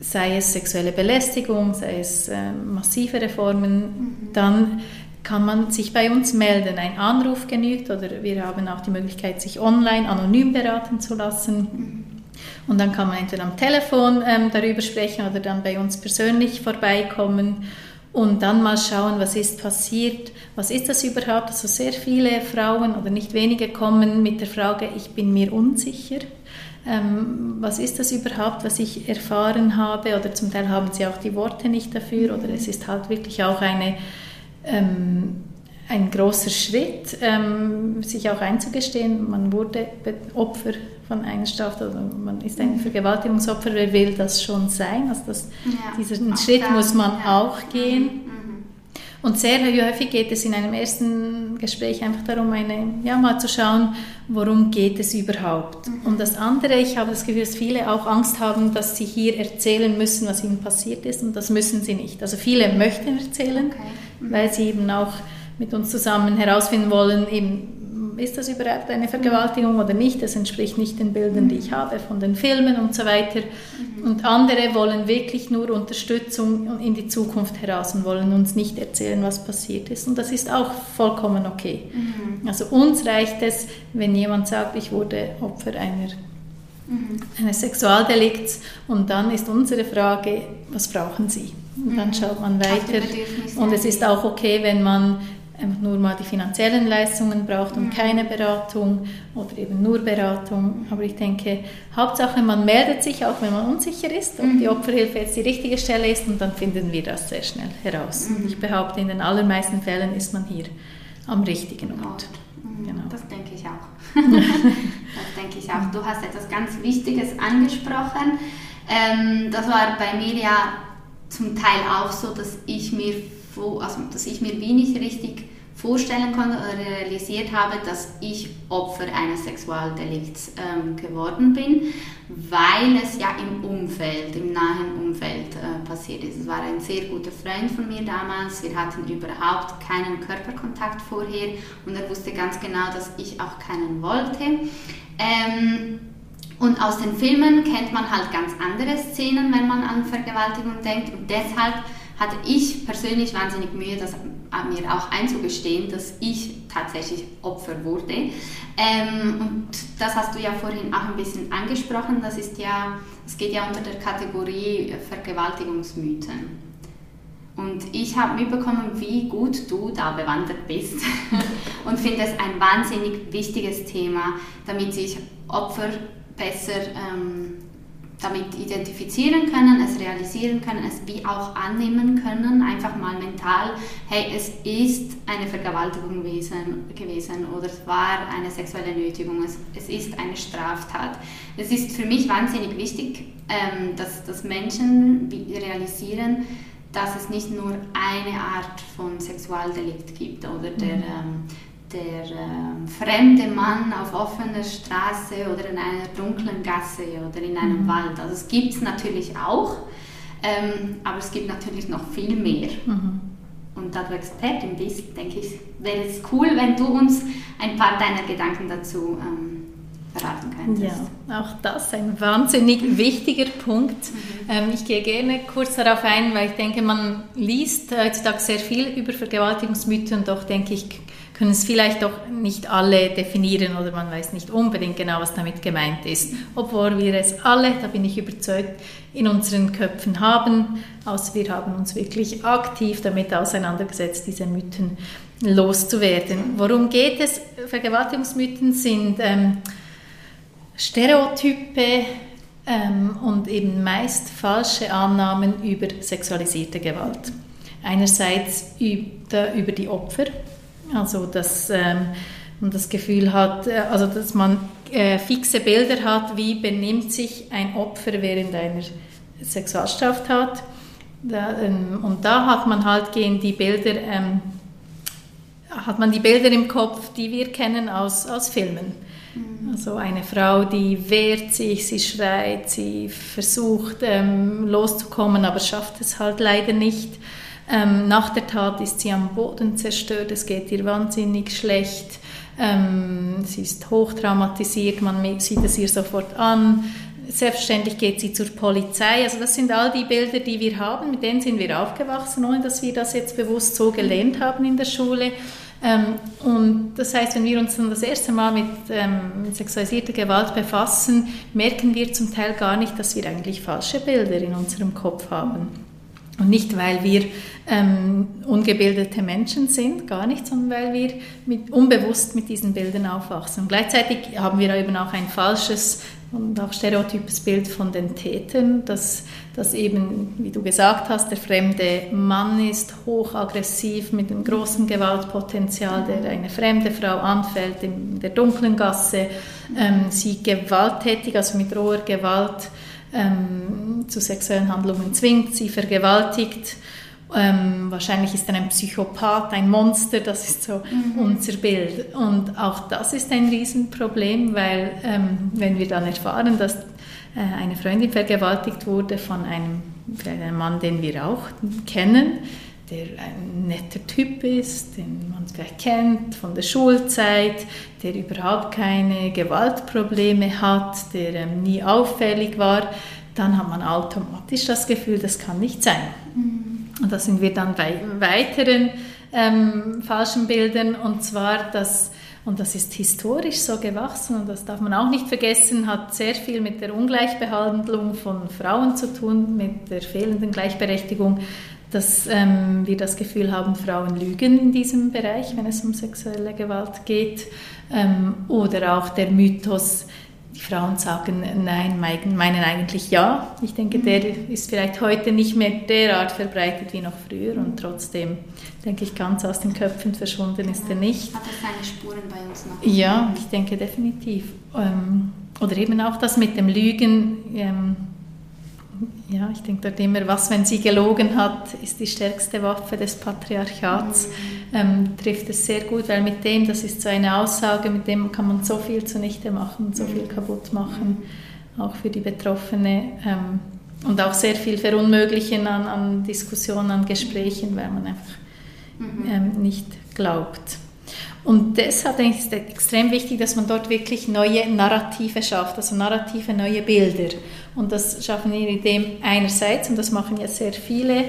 sei es sexuelle Belästigung, sei es äh, massive Reformen, mhm. dann kann man sich bei uns melden. Ein Anruf genügt oder wir haben auch die Möglichkeit, sich online anonym beraten zu lassen. Und dann kann man entweder am Telefon ähm, darüber sprechen oder dann bei uns persönlich vorbeikommen und dann mal schauen, was ist passiert, was ist das überhaupt. Also sehr viele Frauen oder nicht wenige kommen mit der Frage, ich bin mir unsicher. Ähm, was ist das überhaupt, was ich erfahren habe? Oder zum Teil haben sie auch die Worte nicht dafür oder es ist halt wirklich auch eine ähm, ein großer Schritt, ähm, sich auch einzugestehen, man wurde Opfer von einer Straftat oder man ist ein mhm. Vergewaltigungsopfer, wer will das schon sein? Also das, ja, diesen Schritt da, muss man ja. auch gehen. Mhm. Und sehr häufig geht es in einem ersten Gespräch einfach darum, eine, ja, mal zu schauen, worum geht es überhaupt. Mhm. Und das andere, ich habe das Gefühl, dass viele auch Angst haben, dass sie hier erzählen müssen, was ihnen passiert ist und das müssen sie nicht. Also viele möchten erzählen. Okay weil sie eben auch mit uns zusammen herausfinden wollen, eben, ist das überhaupt eine Vergewaltigung oder nicht? Das entspricht nicht den Bildern, die ich habe von den Filmen und so weiter. Mhm. Und andere wollen wirklich nur Unterstützung in die Zukunft heraus und wollen uns nicht erzählen, was passiert ist. Und das ist auch vollkommen okay. Mhm. Also uns reicht es, wenn jemand sagt, ich wurde Opfer einer mhm. eines Sexualdelikts und dann ist unsere Frage, was brauchen Sie? Und dann mhm. schaut man weiter. Und es ist auch okay, wenn man einfach nur mal die finanziellen Leistungen braucht und mhm. keine Beratung oder eben nur Beratung. Aber ich denke, Hauptsache man meldet sich, auch wenn man unsicher ist, ob mhm. die Opferhilfe jetzt die richtige Stelle ist und dann finden wir das sehr schnell heraus. Mhm. Ich behaupte, in den allermeisten Fällen ist man hier am richtigen Ort. Mhm. Genau. Das denke ich auch. das denke ich auch. Du hast etwas ganz Wichtiges angesprochen. Ähm, das war bei mir ja zum Teil auch so, dass ich mir also dass ich mir wie nicht richtig vorstellen konnte oder realisiert habe, dass ich Opfer eines Sexualdelikts ähm, geworden bin, weil es ja im Umfeld, im nahen Umfeld äh, passiert ist. Es war ein sehr guter Freund von mir damals. Wir hatten überhaupt keinen Körperkontakt vorher und er wusste ganz genau, dass ich auch keinen wollte. Ähm, und aus den Filmen kennt man halt ganz andere Szenen, wenn man an Vergewaltigung denkt und deshalb hatte ich persönlich wahnsinnig Mühe, das mir auch einzugestehen, dass ich tatsächlich Opfer wurde. Ähm, und das hast du ja vorhin auch ein bisschen angesprochen. Das ist ja, es geht ja unter der Kategorie Vergewaltigungsmythen. Und ich habe mitbekommen, wie gut du da bewandert bist und finde es ein wahnsinnig wichtiges Thema, damit sich Opfer besser ähm, damit identifizieren können, es realisieren können, es wie auch annehmen können, einfach mal mental, hey, es ist eine Vergewaltigung gewesen, gewesen oder es war eine sexuelle Nötigung, es, es ist eine Straftat. Es ist für mich wahnsinnig wichtig, ähm, dass, dass Menschen realisieren, dass es nicht nur eine Art von Sexualdelikt gibt oder der, mhm. ähm, der äh, fremde Mann auf offener Straße oder in einer dunklen Gasse oder in einem mhm. Wald. Also es gibt es natürlich auch, ähm, aber es gibt natürlich noch viel mehr. Mhm. Und da du Expertin bist, denke ich, wäre es cool, wenn du uns ein paar deiner Gedanken dazu ähm, verraten könntest. Ja, auch das ein wahnsinnig wichtiger Punkt. Mhm. Ähm, ich gehe gerne kurz darauf ein, weil ich denke, man liest heutzutage sehr viel über Vergewaltigungsmythen und doch denke ich, können es vielleicht doch nicht alle definieren oder man weiß nicht unbedingt genau, was damit gemeint ist. Obwohl wir es alle, da bin ich überzeugt, in unseren Köpfen haben, außer wir haben uns wirklich aktiv damit auseinandergesetzt, diese Mythen loszuwerden. Worum geht es? Vergewaltigungsmythen sind ähm, Stereotype ähm, und eben meist falsche Annahmen über sexualisierte Gewalt. Einerseits über die Opfer, also dass ähm, man das Gefühl hat, äh, also dass man äh, fixe Bilder hat, wie benimmt sich ein Opfer während einer Sexualstraftat. Da, ähm, und da hat man halt gehen die Bilder, ähm, hat man die Bilder im Kopf, die wir kennen aus, aus Filmen. Mhm. Also eine Frau, die wehrt sich, sie schreit, sie versucht ähm, loszukommen, aber schafft es halt leider nicht. Ähm, nach der Tat ist sie am Boden zerstört, es geht ihr wahnsinnig schlecht. Ähm, sie ist hochtraumatisiert, man sieht es ihr sofort an. Selbstverständlich geht sie zur Polizei. Also das sind all die Bilder, die wir haben, mit denen sind wir aufgewachsen, ohne dass wir das jetzt bewusst so gelernt haben in der Schule. Ähm, und das heißt, wenn wir uns dann das erste Mal mit ähm, sexualisierter Gewalt befassen, merken wir zum Teil gar nicht, dass wir eigentlich falsche Bilder in unserem Kopf haben. Und nicht, weil wir ähm, ungebildete Menschen sind, gar nicht, sondern weil wir mit, unbewusst mit diesen Bildern aufwachsen. Und gleichzeitig haben wir eben auch ein falsches und auch stereotypes Bild von den Tätern, dass, dass eben, wie du gesagt hast, der fremde Mann ist hochaggressiv mit einem großen Gewaltpotenzial, der eine fremde Frau anfällt in der dunklen Gasse, ähm, sie gewalttätig, also mit roher Gewalt ähm, zu sexuellen Handlungen zwingt, sie vergewaltigt. Ähm, wahrscheinlich ist er ein Psychopath, ein Monster, das ist so mhm. unser Bild. Und auch das ist ein Riesenproblem, weil ähm, wenn wir dann erfahren, dass äh, eine Freundin vergewaltigt wurde von einem, einem Mann, den wir auch kennen, der ein netter Typ ist, den man vielleicht kennt von der Schulzeit, der überhaupt keine Gewaltprobleme hat, der ähm, nie auffällig war, dann hat man automatisch das Gefühl, das kann nicht sein. Mhm. Und da sind wir dann bei weiteren ähm, falschen Bildern und zwar, dass und das ist historisch so gewachsen und das darf man auch nicht vergessen, hat sehr viel mit der Ungleichbehandlung von Frauen zu tun, mit der fehlenden Gleichberechtigung, dass ähm, wir das Gefühl haben, Frauen lügen in diesem Bereich, wenn es um sexuelle Gewalt geht. Ähm, oder auch der Mythos, die Frauen sagen nein, meinen eigentlich ja. Ich denke, der ist vielleicht heute nicht mehr derart verbreitet wie noch früher und trotzdem denke ich, ganz aus den Köpfen verschwunden ist er nicht. Hat er seine Spuren bei uns noch? Ja, ich denke definitiv. Ähm, oder eben auch das mit dem Lügen. Ja, ich denke dort immer, was, wenn sie gelogen hat, ist die stärkste Waffe des Patriarchats. Mhm. Ähm, trifft es sehr gut, weil mit dem, das ist so eine Aussage, mit dem kann man so viel zunichte machen, so viel kaputt machen, auch für die Betroffene. Ähm, und auch sehr viel verunmöglichen an, an Diskussionen, an Gesprächen, weil man einfach mhm. ähm, nicht glaubt. Und deshalb denke ich, ist es extrem wichtig, dass man dort wirklich neue Narrative schafft, also narrative neue Bilder. Und das schaffen wir in dem einerseits, und das machen ja sehr viele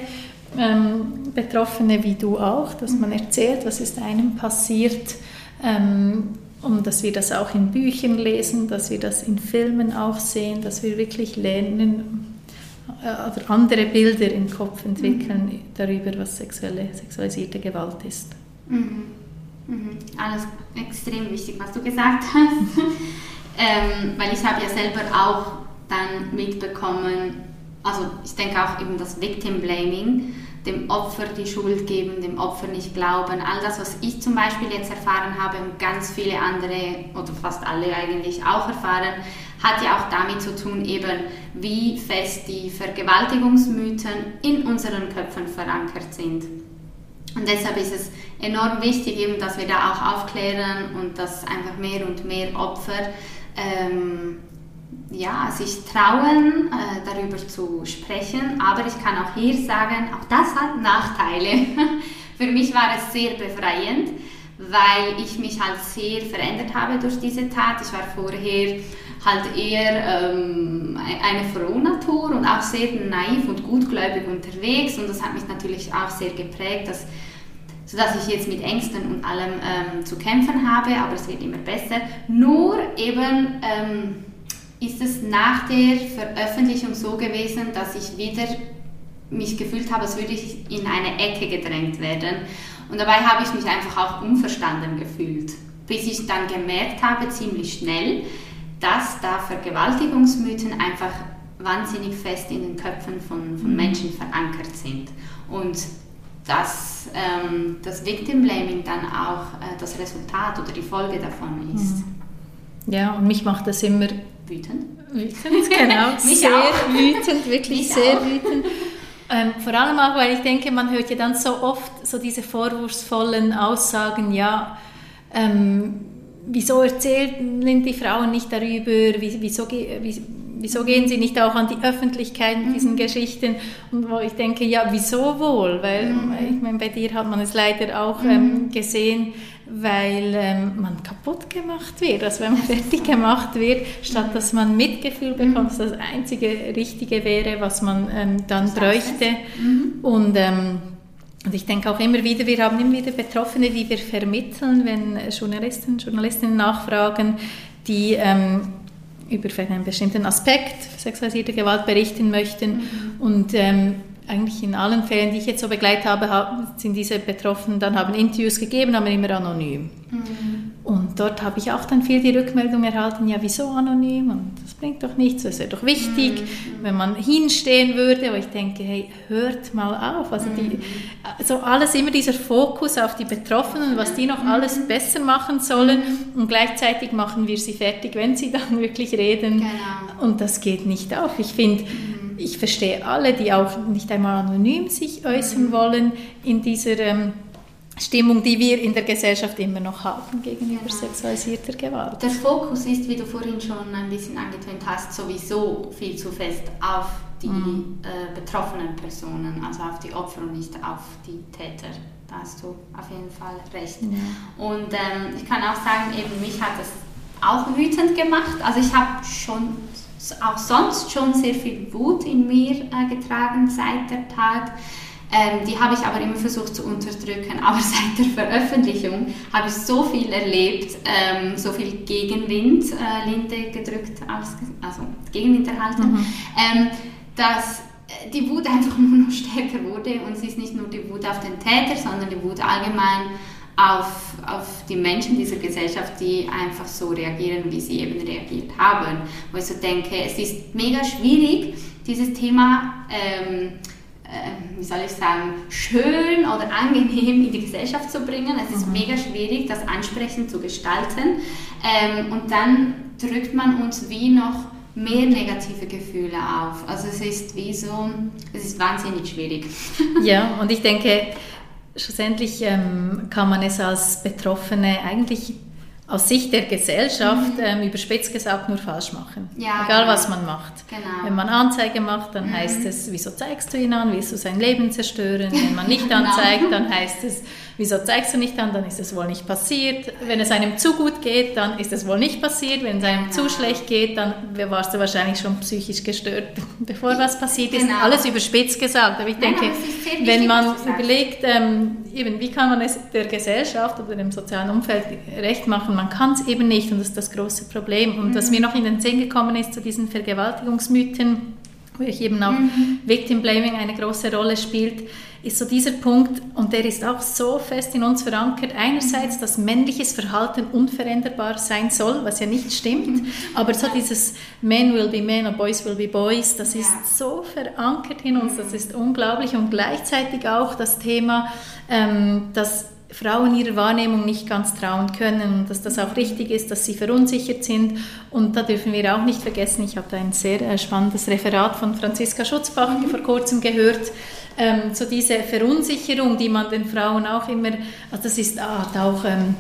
ähm, Betroffene wie du auch, dass man erzählt, was ist einem passiert, ähm, und dass wir das auch in Büchern lesen, dass wir das in Filmen auch sehen, dass wir wirklich lernen, äh, oder andere Bilder im Kopf entwickeln mhm. darüber, was sexuelle, sexualisierte Gewalt ist. Mhm. Mhm. Alles extrem wichtig, was du gesagt hast. ähm, weil ich habe ja selber auch dann mitbekommen, also ich denke auch eben das Victim Blaming, dem Opfer die Schuld geben, dem Opfer nicht glauben. All das, was ich zum Beispiel jetzt erfahren habe und ganz viele andere oder fast alle eigentlich auch erfahren, hat ja auch damit zu tun, eben wie fest die Vergewaltigungsmythen in unseren Köpfen verankert sind. Und deshalb ist es enorm wichtig, eben, dass wir da auch aufklären und dass einfach mehr und mehr Opfer ähm, ja, sich trauen, äh, darüber zu sprechen. Aber ich kann auch hier sagen, auch das hat Nachteile. Für mich war es sehr befreiend, weil ich mich halt sehr verändert habe durch diese Tat. Ich war vorher halt eher ähm, eine Frohnatur und auch sehr naiv und gutgläubig unterwegs und das hat mich natürlich auch sehr geprägt, dass, sodass ich jetzt mit Ängsten und allem ähm, zu kämpfen habe, aber es wird immer besser. Nur eben ähm, ist es nach der Veröffentlichung so gewesen, dass ich wieder mich gefühlt habe, als würde ich in eine Ecke gedrängt werden. Und dabei habe ich mich einfach auch unverstanden gefühlt, bis ich dann gemerkt habe, ziemlich schnell, dass da Vergewaltigungsmythen einfach wahnsinnig fest in den Köpfen von, von mhm. Menschen verankert sind. Und dass ähm, das Victim Blaming dann auch äh, das Resultat oder die Folge davon ist. Mhm. Ja, und mich macht das immer wütend. Wütend, genau. sehr auch. wütend, wirklich mich sehr auch. wütend. Ähm, vor allem auch, weil ich denke, man hört ja dann so oft so diese vorwurfsvollen Aussagen, ja, ähm, wieso erzählen die Frauen nicht darüber, wieso, wieso gehen sie nicht auch an die Öffentlichkeit mit diesen mhm. Geschichten? Und wo ich denke, ja, wieso wohl? Weil, mhm. ich meine, bei dir hat man es leider auch mhm. ähm, gesehen, weil ähm, man kaputt gemacht wird, also wenn man fertig gemacht wird, statt dass man Mitgefühl mhm. bekommt, dass das einzige Richtige wäre, was man ähm, dann bräuchte. Mhm. Und ähm, und ich denke auch immer wieder, wir haben immer wieder Betroffene, die wir vermitteln, wenn Journalisten, Journalistinnen nachfragen, die ähm, über einen bestimmten Aspekt sexualisierter Gewalt berichten möchten. Mhm. Und ähm, eigentlich in allen Fällen, die ich jetzt so begleitet habe, sind diese Betroffenen dann haben Interviews gegeben, aber immer anonym. Mhm. Und dort habe ich auch dann viel die Rückmeldung erhalten, ja, wieso anonym? Und das bringt doch nichts, das wäre doch wichtig, mhm. wenn man hinstehen würde. Aber ich denke, hey, hört mal auf. Also die, also alles immer dieser Fokus auf die Betroffenen, was die noch mhm. alles besser machen sollen. Mhm. Und gleichzeitig machen wir sie fertig, wenn sie dann wirklich reden. Genau. Und das geht nicht auf. Ich finde, mhm. Ich verstehe alle, die auch nicht einmal anonym sich äußern wollen in dieser ähm, Stimmung, die wir in der Gesellschaft immer noch haben gegenüber genau. sexualisierter Gewalt. Der Fokus ist, wie du vorhin schon ein bisschen angetönt hast, sowieso viel zu fest auf die mhm. äh, betroffenen Personen, also auf die Opfer und nicht auf die Täter. Da hast du auf jeden Fall recht. Ja. Und ähm, ich kann auch sagen, eben mich hat das auch wütend gemacht. Also ich habe schon auch sonst schon sehr viel Wut in mir äh, getragen seit der Tat. Ähm, die habe ich aber immer versucht zu unterdrücken. Aber seit der Veröffentlichung habe ich so viel erlebt, ähm, so viel Gegenwind, äh, Linde gedrückt, also Gegenwind erhalten, mhm. ähm, dass äh, die Wut einfach nur noch stärker wurde und es ist nicht nur die Wut auf den Täter, sondern die Wut allgemein auf, auf die Menschen dieser Gesellschaft, die einfach so reagieren, wie sie eben reagiert haben. Wo ich so denke, es ist mega schwierig, dieses Thema, ähm, äh, wie soll ich sagen, schön oder angenehm in die Gesellschaft zu bringen. Es ist mhm. mega schwierig, das ansprechend zu gestalten. Ähm, und dann drückt man uns wie noch mehr negative Gefühle auf. Also es ist wie so, es ist wahnsinnig schwierig. Ja, und ich denke, schlussendlich ähm, kann man es als Betroffene eigentlich aus Sicht der Gesellschaft, mhm. ähm, überspitzt gesagt, nur falsch machen. Ja, Egal, genau. was man macht. Genau. Wenn man Anzeige macht, dann mhm. heißt es, wieso zeigst du ihn an, willst du sein Leben zerstören? Wenn man nicht genau. anzeigt, dann heißt es, wieso zeigst du nicht an, dann ist es wohl nicht passiert. Wenn es einem zu gut geht, dann ist es wohl nicht passiert. Wenn es einem zu schlecht geht, dann warst du wahrscheinlich schon psychisch gestört, bevor was passiert ist. Genau. Alles überspitzt gesagt. Aber ich denke, Nein, wenn man überlegt, ähm, eben, wie kann man es der Gesellschaft oder dem sozialen Umfeld recht machen, man kann es eben nicht und das ist das große Problem. Und mhm. was mir noch in den Sinn gekommen ist zu diesen Vergewaltigungsmythen, wo ich eben auch mhm. Victim Blaming eine große Rolle spielt, ist so dieser Punkt, und der ist auch so fest in uns verankert, einerseits, dass männliches Verhalten unveränderbar sein soll, was ja nicht stimmt, aber so dieses Men will be men und Boys will be Boys, das ist so verankert in uns, das ist unglaublich und gleichzeitig auch das Thema, ähm, dass Frauen ihrer Wahrnehmung nicht ganz trauen können und dass das auch richtig ist, dass sie verunsichert sind. Und da dürfen wir auch nicht vergessen, ich habe da ein sehr äh, spannendes Referat von Franziska Schutzbach mhm. vor kurzem gehört, ähm, so diese Verunsicherung, die man den Frauen auch immer, also das ist ah, auch, ähm,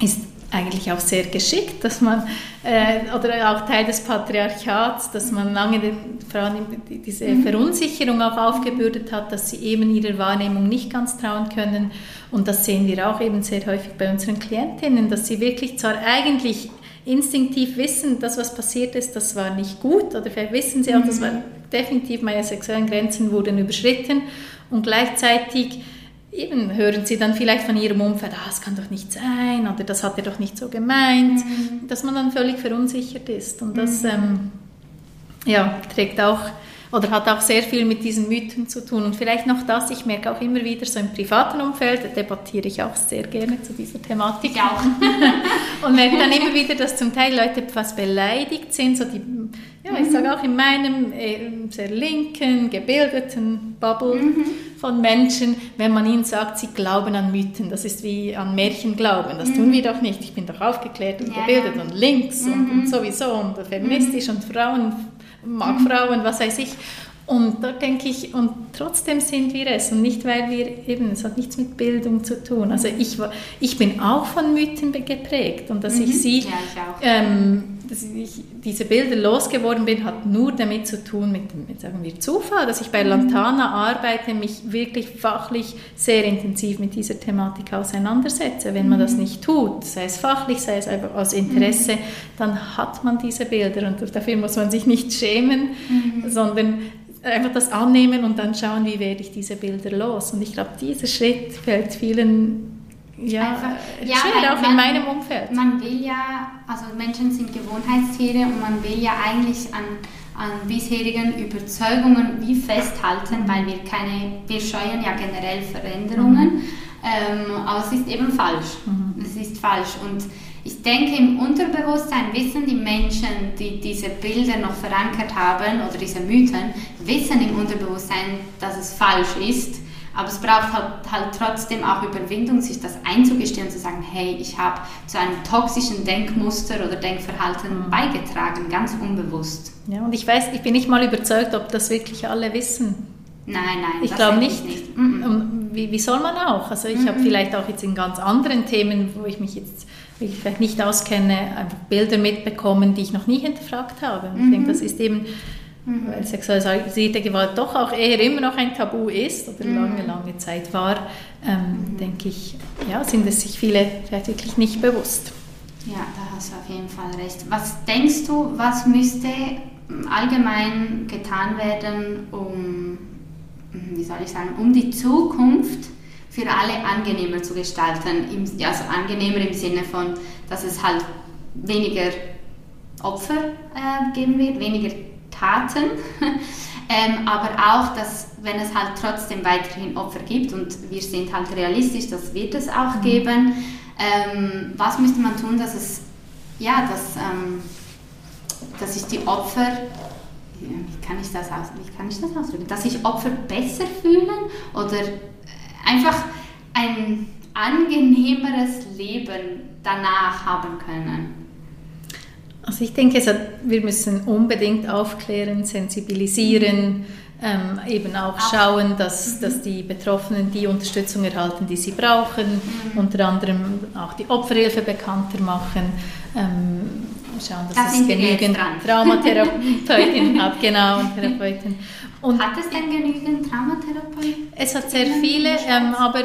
ist eigentlich auch sehr geschickt, dass man, äh, oder auch Teil des Patriarchats, dass man lange den Frauen diese mhm. Verunsicherung auch aufgebürdet hat, dass sie eben ihrer Wahrnehmung nicht ganz trauen können. Und das sehen wir auch eben sehr häufig bei unseren Klientinnen, dass sie wirklich zwar eigentlich instinktiv wissen, dass was passiert ist, das war nicht gut, oder vielleicht wissen sie auch, das war mhm. Definitiv meine sexuellen Grenzen wurden überschritten und gleichzeitig eben hören sie dann vielleicht von ihrem Umfeld, ah, das kann doch nicht sein oder das hat er doch nicht so gemeint, mhm. dass man dann völlig verunsichert ist und das mhm. ähm, ja, trägt auch oder hat auch sehr viel mit diesen Mythen zu tun. Und vielleicht noch das, ich merke auch immer wieder so im privaten Umfeld, debattiere ich auch sehr gerne zu dieser Thematik. Ich auch. und merke dann immer wieder, dass zum Teil Leute etwas beleidigt sind, so die, ja, ich sage auch in meinem äh, sehr linken, gebildeten Bubble mhm. von Menschen, wenn man ihnen sagt, sie glauben an Mythen, das ist wie an Märchen glauben, das mhm. tun wir doch nicht. Ich bin doch aufgeklärt und ja, gebildet ja. und links mhm. und, und, sowieso und feministisch mhm. und Frauen mag Frauen, was weiß ich. Und da denke ich, und trotzdem sind wir es und nicht, weil wir eben, es hat nichts mit Bildung zu tun. Also ich, ich bin auch von Mythen geprägt und dass mhm. ich sie, ja, ich ähm, dass ich diese Bilder losgeworden bin, hat nur damit zu tun mit, mit sagen wir, Zufall, dass ich bei mhm. Lantana arbeite, mich wirklich fachlich sehr intensiv mit dieser Thematik auseinandersetze. Wenn man das mhm. nicht tut, sei es fachlich, sei es einfach aus Interesse, mhm. dann hat man diese Bilder und dafür muss man sich nicht schämen, mhm. sondern einfach das annehmen und dann schauen, wie werde ich diese Bilder los. Und ich glaube, dieser Schritt fällt vielen ja, einfach, ja, schwer, auch man, in meinem Umfeld. Man will ja, also Menschen sind Gewohnheitstiere und man will ja eigentlich an, an bisherigen Überzeugungen wie festhalten, weil wir keine, wir scheuen ja generell Veränderungen, mhm. ähm, aber es ist eben falsch. Mhm. Es ist falsch und ich denke, im Unterbewusstsein wissen die Menschen, die diese Bilder noch verankert haben oder diese Mythen, wissen im Unterbewusstsein, dass es falsch ist. Aber es braucht halt, halt trotzdem auch Überwindung, sich das einzugestehen und zu sagen, hey, ich habe zu einem toxischen Denkmuster oder Denkverhalten mhm. beigetragen, ganz unbewusst. Ja, und ich weiß, ich bin nicht mal überzeugt, ob das wirklich alle wissen. Nein, nein. Ich glaube nicht. nicht. Mhm. Wie, wie, soll man auch? Also ich mhm. habe vielleicht auch jetzt in ganz anderen Themen, wo ich mich jetzt ich vielleicht nicht auskenne, einfach Bilder mitbekommen, die ich noch nie hinterfragt habe. Und mhm. ich denke, das ist eben, mhm. weil sexualisierte Gewalt doch auch eher immer noch ein Tabu ist oder mhm. lange, lange Zeit war, ähm, mhm. denke ich, ja, sind es sich viele vielleicht wirklich nicht bewusst. Ja, da hast du auf jeden Fall recht. Was denkst du, was müsste allgemein getan werden, um, wie soll ich sagen, um die Zukunft für alle angenehmer zu gestalten. Also angenehmer im Sinne von, dass es halt weniger Opfer äh, geben wird, weniger Taten, ähm, aber auch, dass wenn es halt trotzdem weiterhin Opfer gibt und wir sind halt realistisch, das wird es auch mhm. geben, ähm, was müsste man tun, dass es, ja, dass, ähm, dass sich die Opfer wie kann ich das aus, wie kann ich das ausdrücken, dass sich Opfer besser fühlen oder einfach ein angenehmeres Leben danach haben können? Also ich denke, wir müssen unbedingt aufklären, sensibilisieren, ähm, eben auch schauen, dass, mhm. dass die Betroffenen die Unterstützung erhalten, die sie brauchen, mhm. unter anderem auch die Opferhilfe bekannter machen, ähm, schauen, dass da es genügend Traumatherapeutinnen hat, genau, und Therapeuten. Und hat es denn genügend Traumatherapeuten? Es hat sehr viele, ähm, aber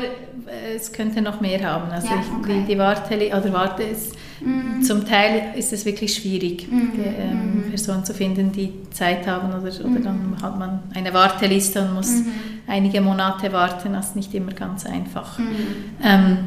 es könnte noch mehr haben. Also ja, okay. die, die Warte, oder Warte ist, mhm. zum Teil ist es wirklich schwierig, mhm. ähm, mhm. Personen zu finden, die Zeit haben oder, oder mhm. dann hat man eine Warteliste und muss mhm. einige Monate warten. Das ist nicht immer ganz einfach. Ähm,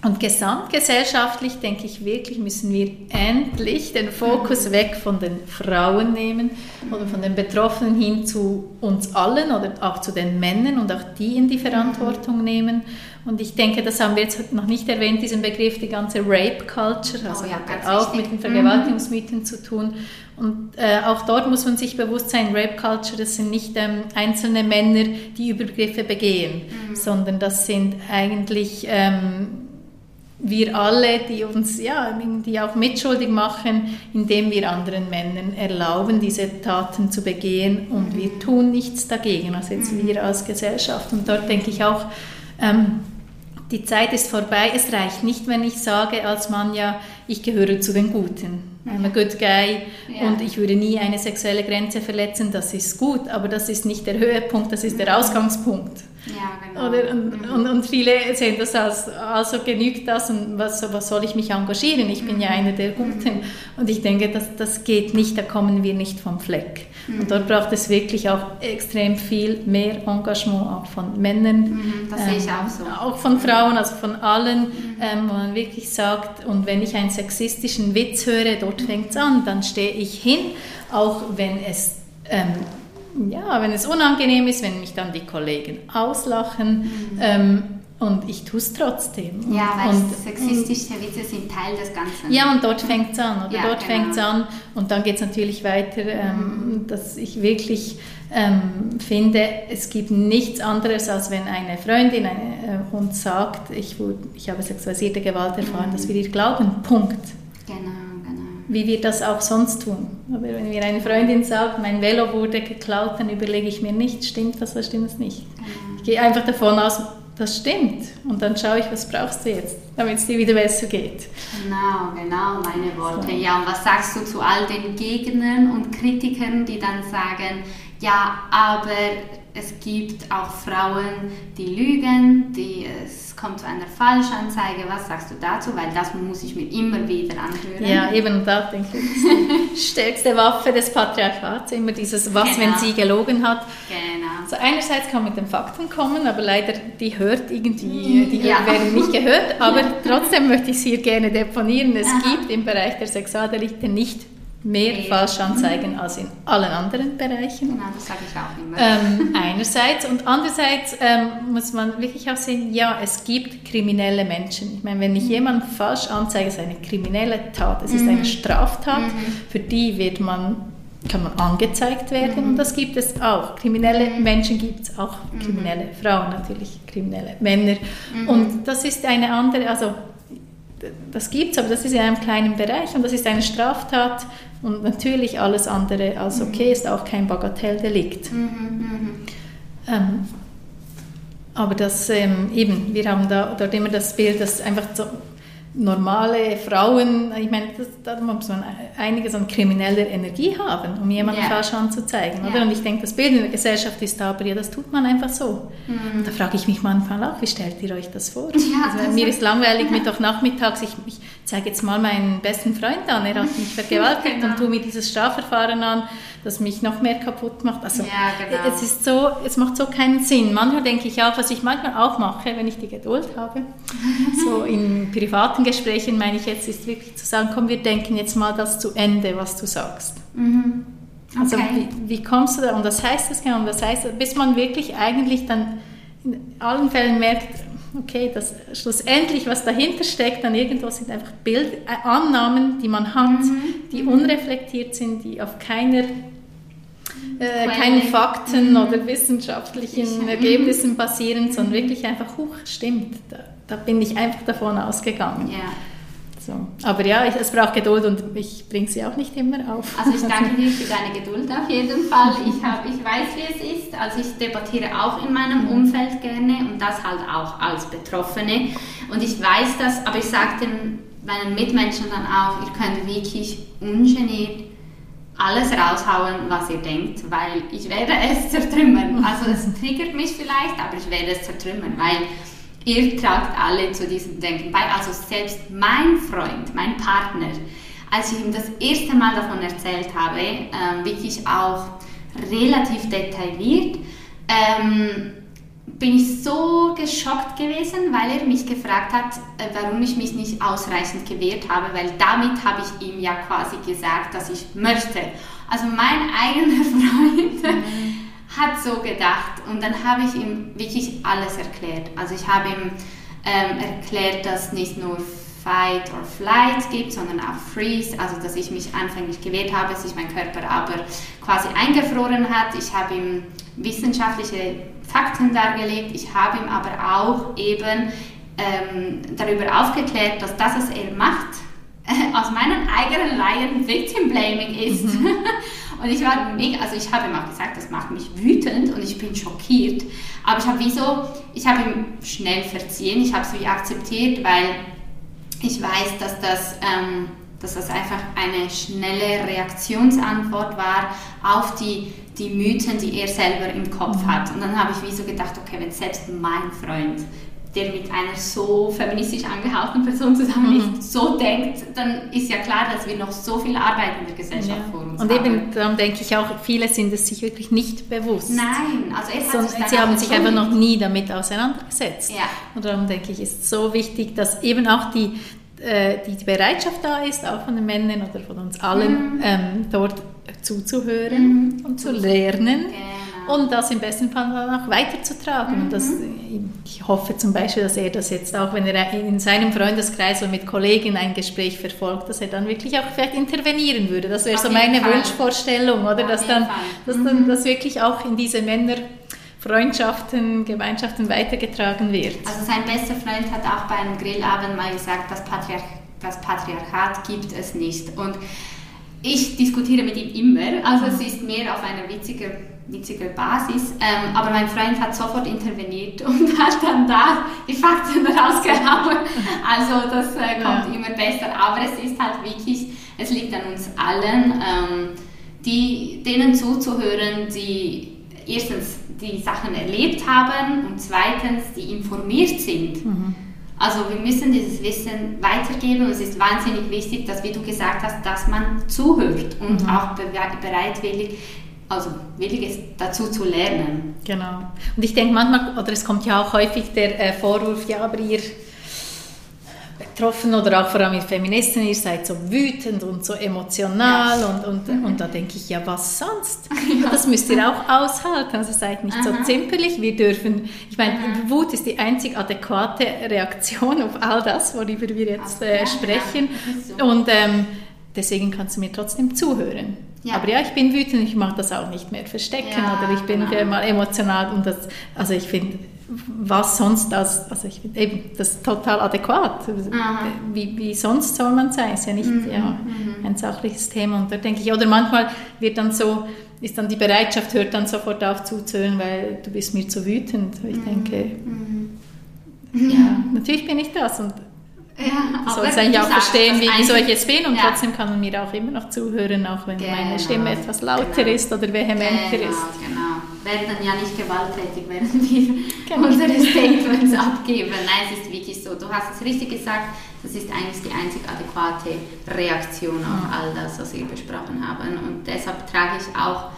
und gesamtgesellschaftlich denke ich wirklich, müssen wir endlich den Fokus weg von den Frauen nehmen oder von den Betroffenen hin zu uns allen oder auch zu den Männern und auch die in die Verantwortung nehmen. Und ich denke, das haben wir jetzt noch nicht erwähnt, diesen Begriff, die ganze Rape Culture, also oh ja, hat auch wichtig. mit den Vergewaltigungsmythen mhm. zu tun. Und äh, auch dort muss man sich bewusst sein, Rape Culture, das sind nicht ähm, einzelne Männer, die Übergriffe begehen, mhm. sondern das sind eigentlich... Ähm, wir alle, die uns ja, die auch mitschuldig machen, indem wir anderen Männern erlauben, diese Taten zu begehen und wir tun nichts dagegen, also jetzt mhm. wir als Gesellschaft. Und dort denke ich auch, ähm, die Zeit ist vorbei. Es reicht nicht, wenn ich sage als Mann ja, ich gehöre zu den Guten. I'm a good guy ja. und ich würde nie eine sexuelle Grenze verletzen. Das ist gut, aber das ist nicht der Höhepunkt, das ist der Ausgangspunkt. Ja, genau. Oder, und, mhm. und, und, viele sehen das als, also genügt das und was, was soll ich mich engagieren? Ich bin mhm. ja einer der Guten. Und ich denke, das, das geht nicht, da kommen wir nicht vom Fleck. Mhm. Und dort braucht es wirklich auch extrem viel mehr Engagement, auch von Männern. Mhm, das ähm, sehe ich auch so. Auch von Frauen, also von allen, mhm. ähm, wo man wirklich sagt, und wenn ich einen sexistischen Witz höre, dort fängt es an, dann stehe ich hin, auch wenn es ähm, ja, wenn es unangenehm ist, wenn mich dann die Kollegen auslachen. Mhm. Ähm, und ich tue es trotzdem. Ja, weil und, sexistische Witze sind Teil des Ganzen. Ja, und dort fängt es an. Oder ja, dort genau. fängt es an. Und dann geht es natürlich weiter, ähm, mhm. dass ich wirklich ähm, finde, es gibt nichts anderes, als wenn eine Freundin eine, äh, uns sagt, ich, ich habe sexualisierte Gewalt erfahren, mhm. dass wir ihr glauben. Punkt. Genau wie wir das auch sonst tun. Aber wenn mir eine Freundin sagt, mein Velo wurde geklaut, dann überlege ich mir nicht, stimmt das oder stimmt es nicht. Ich gehe einfach davon aus, das stimmt. Und dann schaue ich, was brauchst du jetzt, damit es dir wieder besser geht. Genau, genau, meine Worte. So. Ja, und was sagst du zu all den Gegnern und Kritikern, die dann sagen, ja, aber es gibt auch Frauen, die lügen, die es kommt zu einer Falschanzeige. Was sagst du dazu? Weil das muss ich mir immer wieder anhören. Ja, eben da denke ich, die stärkste Waffe des Patriarchats, immer dieses Was, genau. wenn sie gelogen hat. Genau. Also einerseits kann man mit den Fakten kommen, aber leider, die hört irgendwie, die ja. werden nicht gehört, aber trotzdem möchte ich sie hier gerne deponieren. Es Aha. gibt im Bereich der Sexualdelikte nicht mehr Falschanzeigen als in allen anderen Bereichen. Genau, das sage ich auch immer. Ähm, einerseits und andererseits ähm, muss man wirklich auch sehen, ja, es gibt kriminelle Menschen. Ich meine, wenn ich jemanden falsch anzeige, ist es eine kriminelle Tat, es ist mhm. eine Straftat, mhm. für die wird man kann man angezeigt werden mhm. und das gibt es auch. Kriminelle mhm. Menschen gibt es auch, mhm. kriminelle Frauen natürlich, kriminelle Männer mhm. und das ist eine andere, also das gibt es, aber das ist in einem kleinen Bereich und das ist eine Straftat und natürlich alles andere als okay mhm. ist auch kein Bagatelldelikt. Mhm, mhm, ähm, aber das ähm, eben, wir haben da dort immer das Bild, dass einfach so normale Frauen, ich meine, das, da muss man einiges an krimineller Energie haben, um jemanden yeah. falsch anzuzeigen. Oder? Yeah. Und ich denke, das Bild in der Gesellschaft ist da, aber ja, das tut man einfach so. Mm. Da frage ich mich manchmal auch, wie stellt ihr euch das vor? Ja, also, das mir ist langweilig Mittwochnachmittags, ich, ich zeige jetzt mal meinen besten Freund an, er hat mich vergewaltigt genau. und tue mir dieses Strafverfahren an, das mich noch mehr kaputt macht. Also ja, genau. es ist so, es macht so keinen Sinn. Manchmal denke ich auch, was ich manchmal auch mache, wenn ich die Geduld habe, so in privaten Gesprächen meine ich jetzt, ist wirklich zu sagen, komm, wir denken jetzt mal das zu Ende, was du sagst. Mhm. Also okay. Also wie, wie, kommst du da? Und das heißt das genau, und das heißt, bis man wirklich eigentlich dann in allen Fällen merkt, okay, dass schlussendlich, was dahinter steckt, dann irgendwo sind einfach Bild, äh, Annahmen, die man hat, mhm. die unreflektiert sind, die auf keiner äh, keinen Fakten mhm. oder wissenschaftlichen mhm. Ergebnissen basieren, sondern wirklich einfach, huch, stimmt, da, da bin ich einfach davon ausgegangen. Ja. So. Aber ja, ich, es braucht Geduld und ich bringe sie auch nicht immer auf. Also ich danke dir für deine Geduld auf jeden Fall. Ich, hab, ich weiß, wie es ist. Also ich debattiere auch in meinem mhm. Umfeld gerne und das halt auch als Betroffene. Und ich weiß das, aber ich sage den meinen Mitmenschen dann auch, ihr könnt wirklich ungeniert alles raushauen, was ihr denkt, weil ich werde es zertrümmern. Also es triggert mich vielleicht, aber ich werde es zertrümmern, weil ihr tragt alle zu diesem Denken bei. Also selbst mein Freund, mein Partner, als ich ihm das erste Mal davon erzählt habe, ähm, wirklich auch relativ detailliert, ähm, bin ich so geschockt gewesen, weil er mich gefragt hat, äh, warum ich mich nicht ausreichend gewehrt habe, weil damit habe ich ihm ja quasi gesagt, dass ich möchte. Also mein eigener Freund mhm hat so gedacht und dann habe ich ihm wirklich alles erklärt. Also ich habe ihm ähm, erklärt, dass nicht nur Fight or Flight gibt, sondern auch Freeze, also dass ich mich anfänglich gewehrt habe, sich mein Körper aber quasi eingefroren hat. Ich habe ihm wissenschaftliche Fakten dargelegt, ich habe ihm aber auch eben ähm, darüber aufgeklärt, dass das, was er macht, aus meinen eigenen Laien Victim Blaming ist. Mhm. Und ich war mega, also ich habe ihm auch gesagt, das macht mich wütend und ich bin schockiert. Aber ich habe wieso, ich habe ihm schnell verziehen, ich habe es wie akzeptiert, weil ich weiß, dass das, ähm, dass das einfach eine schnelle Reaktionsantwort war auf die, die Mythen, die er selber im Kopf mhm. hat. Und dann habe ich wieso gedacht, okay, wenn selbst mein Freund der mit einer so feministisch angehauchten Person zusammen ist, mhm. so denkt, dann ist ja klar, dass wir noch so viel Arbeit in der Gesellschaft ja. vor uns Und haben. Und eben darum denke ich auch, viele sind es sich wirklich nicht bewusst. Nein, also es hat sich Sie haben sich einfach noch nie damit auseinandergesetzt. Ja. Und darum denke ich, ist so wichtig, dass eben auch die, die Bereitschaft da ist, auch von den Männern oder von uns allen, mhm. ähm, dort zuzuhören mhm. und zu lernen. Okay und das im besten Fall dann auch weiterzutragen. Mhm. Das, ich hoffe zum Beispiel, dass er das jetzt auch, wenn er in seinem Freundeskreis oder mit Kollegen ein Gespräch verfolgt, dass er dann wirklich auch vielleicht intervenieren würde. Das wäre so meine Fall. Wunschvorstellung, oder? Auf dass dann, dass mhm. dann das wirklich auch in diese Männer Freundschaften, Gemeinschaften weitergetragen wird. Also sein bester Freund hat auch bei einem Grillabend mal gesagt, das, Patriarch das Patriarchat gibt es nicht. Und ich diskutiere mit ihm immer, also es ist mehr auf einer witzigen witzige Basis. Ähm, aber mein Freund hat sofort interveniert und hat dann da die Fakten rausgehauen. Also das äh, kommt ja. immer besser. Aber es ist halt wirklich, es liegt an uns allen, ähm, die, denen zuzuhören, die erstens die Sachen erlebt haben und zweitens die informiert sind. Mhm. Also wir müssen dieses Wissen weitergeben und es ist wahnsinnig wichtig, dass, wie du gesagt hast, dass man zuhört und mhm. auch bereitwillig also willig ist, dazu zu lernen. Genau. Und ich denke manchmal, oder es kommt ja auch häufig der äh, Vorwurf, ja, aber ihr betroffen oder auch vor allem ihr Feministen, ihr seid so wütend und so emotional ja. und, und, mhm. und da denke ich, ja, was sonst? Ja. Das müsst ihr auch aushalten, also seid nicht Aha. so zimperlich, wir dürfen, ich meine, Aha. Wut ist die einzig adäquate Reaktion auf all das, worüber wir jetzt äh, sprechen so. und ähm, deswegen kannst du mir trotzdem zuhören. Ja. Aber ja, ich bin wütend, ich mache das auch nicht mehr verstecken ja, oder ich bin genau. mal emotional und das, also ich finde, was sonst das, also ich eben, das ist total adäquat. Wie, wie sonst soll man sein? Ist ja nicht mhm. ja, mhm. ein sachliches Thema. Und da denke ich, oder manchmal wird dann so, ist dann die Bereitschaft, hört dann sofort auf zuzuhören, weil du bist mir zu wütend. Ich mhm. denke, mhm. ja, natürlich bin ich das und ja, du sollst eigentlich auch verstehen, wie, wieso ich jetzt bin und ja. trotzdem kann man mir auch immer noch zuhören, auch wenn genau. meine Stimme etwas lauter genau. ist oder vehementer genau, ist. Genau, werden dann ja nicht gewalttätig, während wir genau. unsere Statements abgeben. Nein, es ist wirklich so. Du hast es richtig gesagt, das ist eigentlich die einzig adäquate Reaktion auf all das, was wir besprochen haben. Und deshalb trage ich auch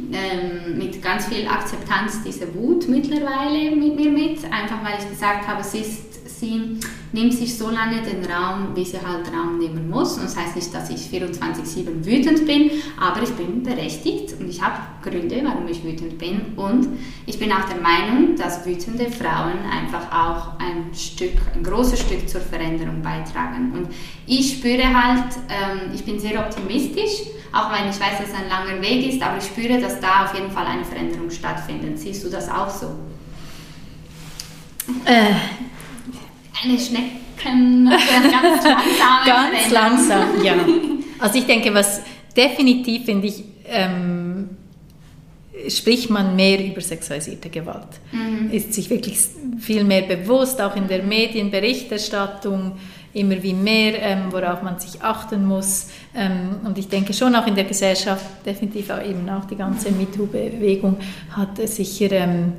ähm, mit ganz viel Akzeptanz diese Wut mittlerweile mit mir mit, einfach weil ich gesagt habe, es ist sie nimmt sich so lange den Raum, wie sie halt Raum nehmen muss. Und das heißt nicht, dass ich 24-7 wütend bin, aber ich bin berechtigt und ich habe Gründe, warum ich wütend bin. Und ich bin auch der Meinung, dass wütende Frauen einfach auch ein Stück, ein großes Stück zur Veränderung beitragen. Und ich spüre halt, ähm, ich bin sehr optimistisch, auch wenn ich weiß, dass es ein langer Weg ist, aber ich spüre, dass da auf jeden Fall eine Veränderung stattfindet. Siehst du das auch so? Äh, eine Schnecken, ganz langsam. ganz langsam, ja. Also ich denke, was definitiv finde ich, ähm, spricht man mehr über sexualisierte Gewalt. Mhm. Ist sich wirklich viel mehr bewusst, auch in der Medienberichterstattung immer wie mehr, ähm, worauf man sich achten muss. Ähm, und ich denke schon auch in der Gesellschaft, definitiv auch eben auch die ganze MeToo-Bewegung hat sicher ähm,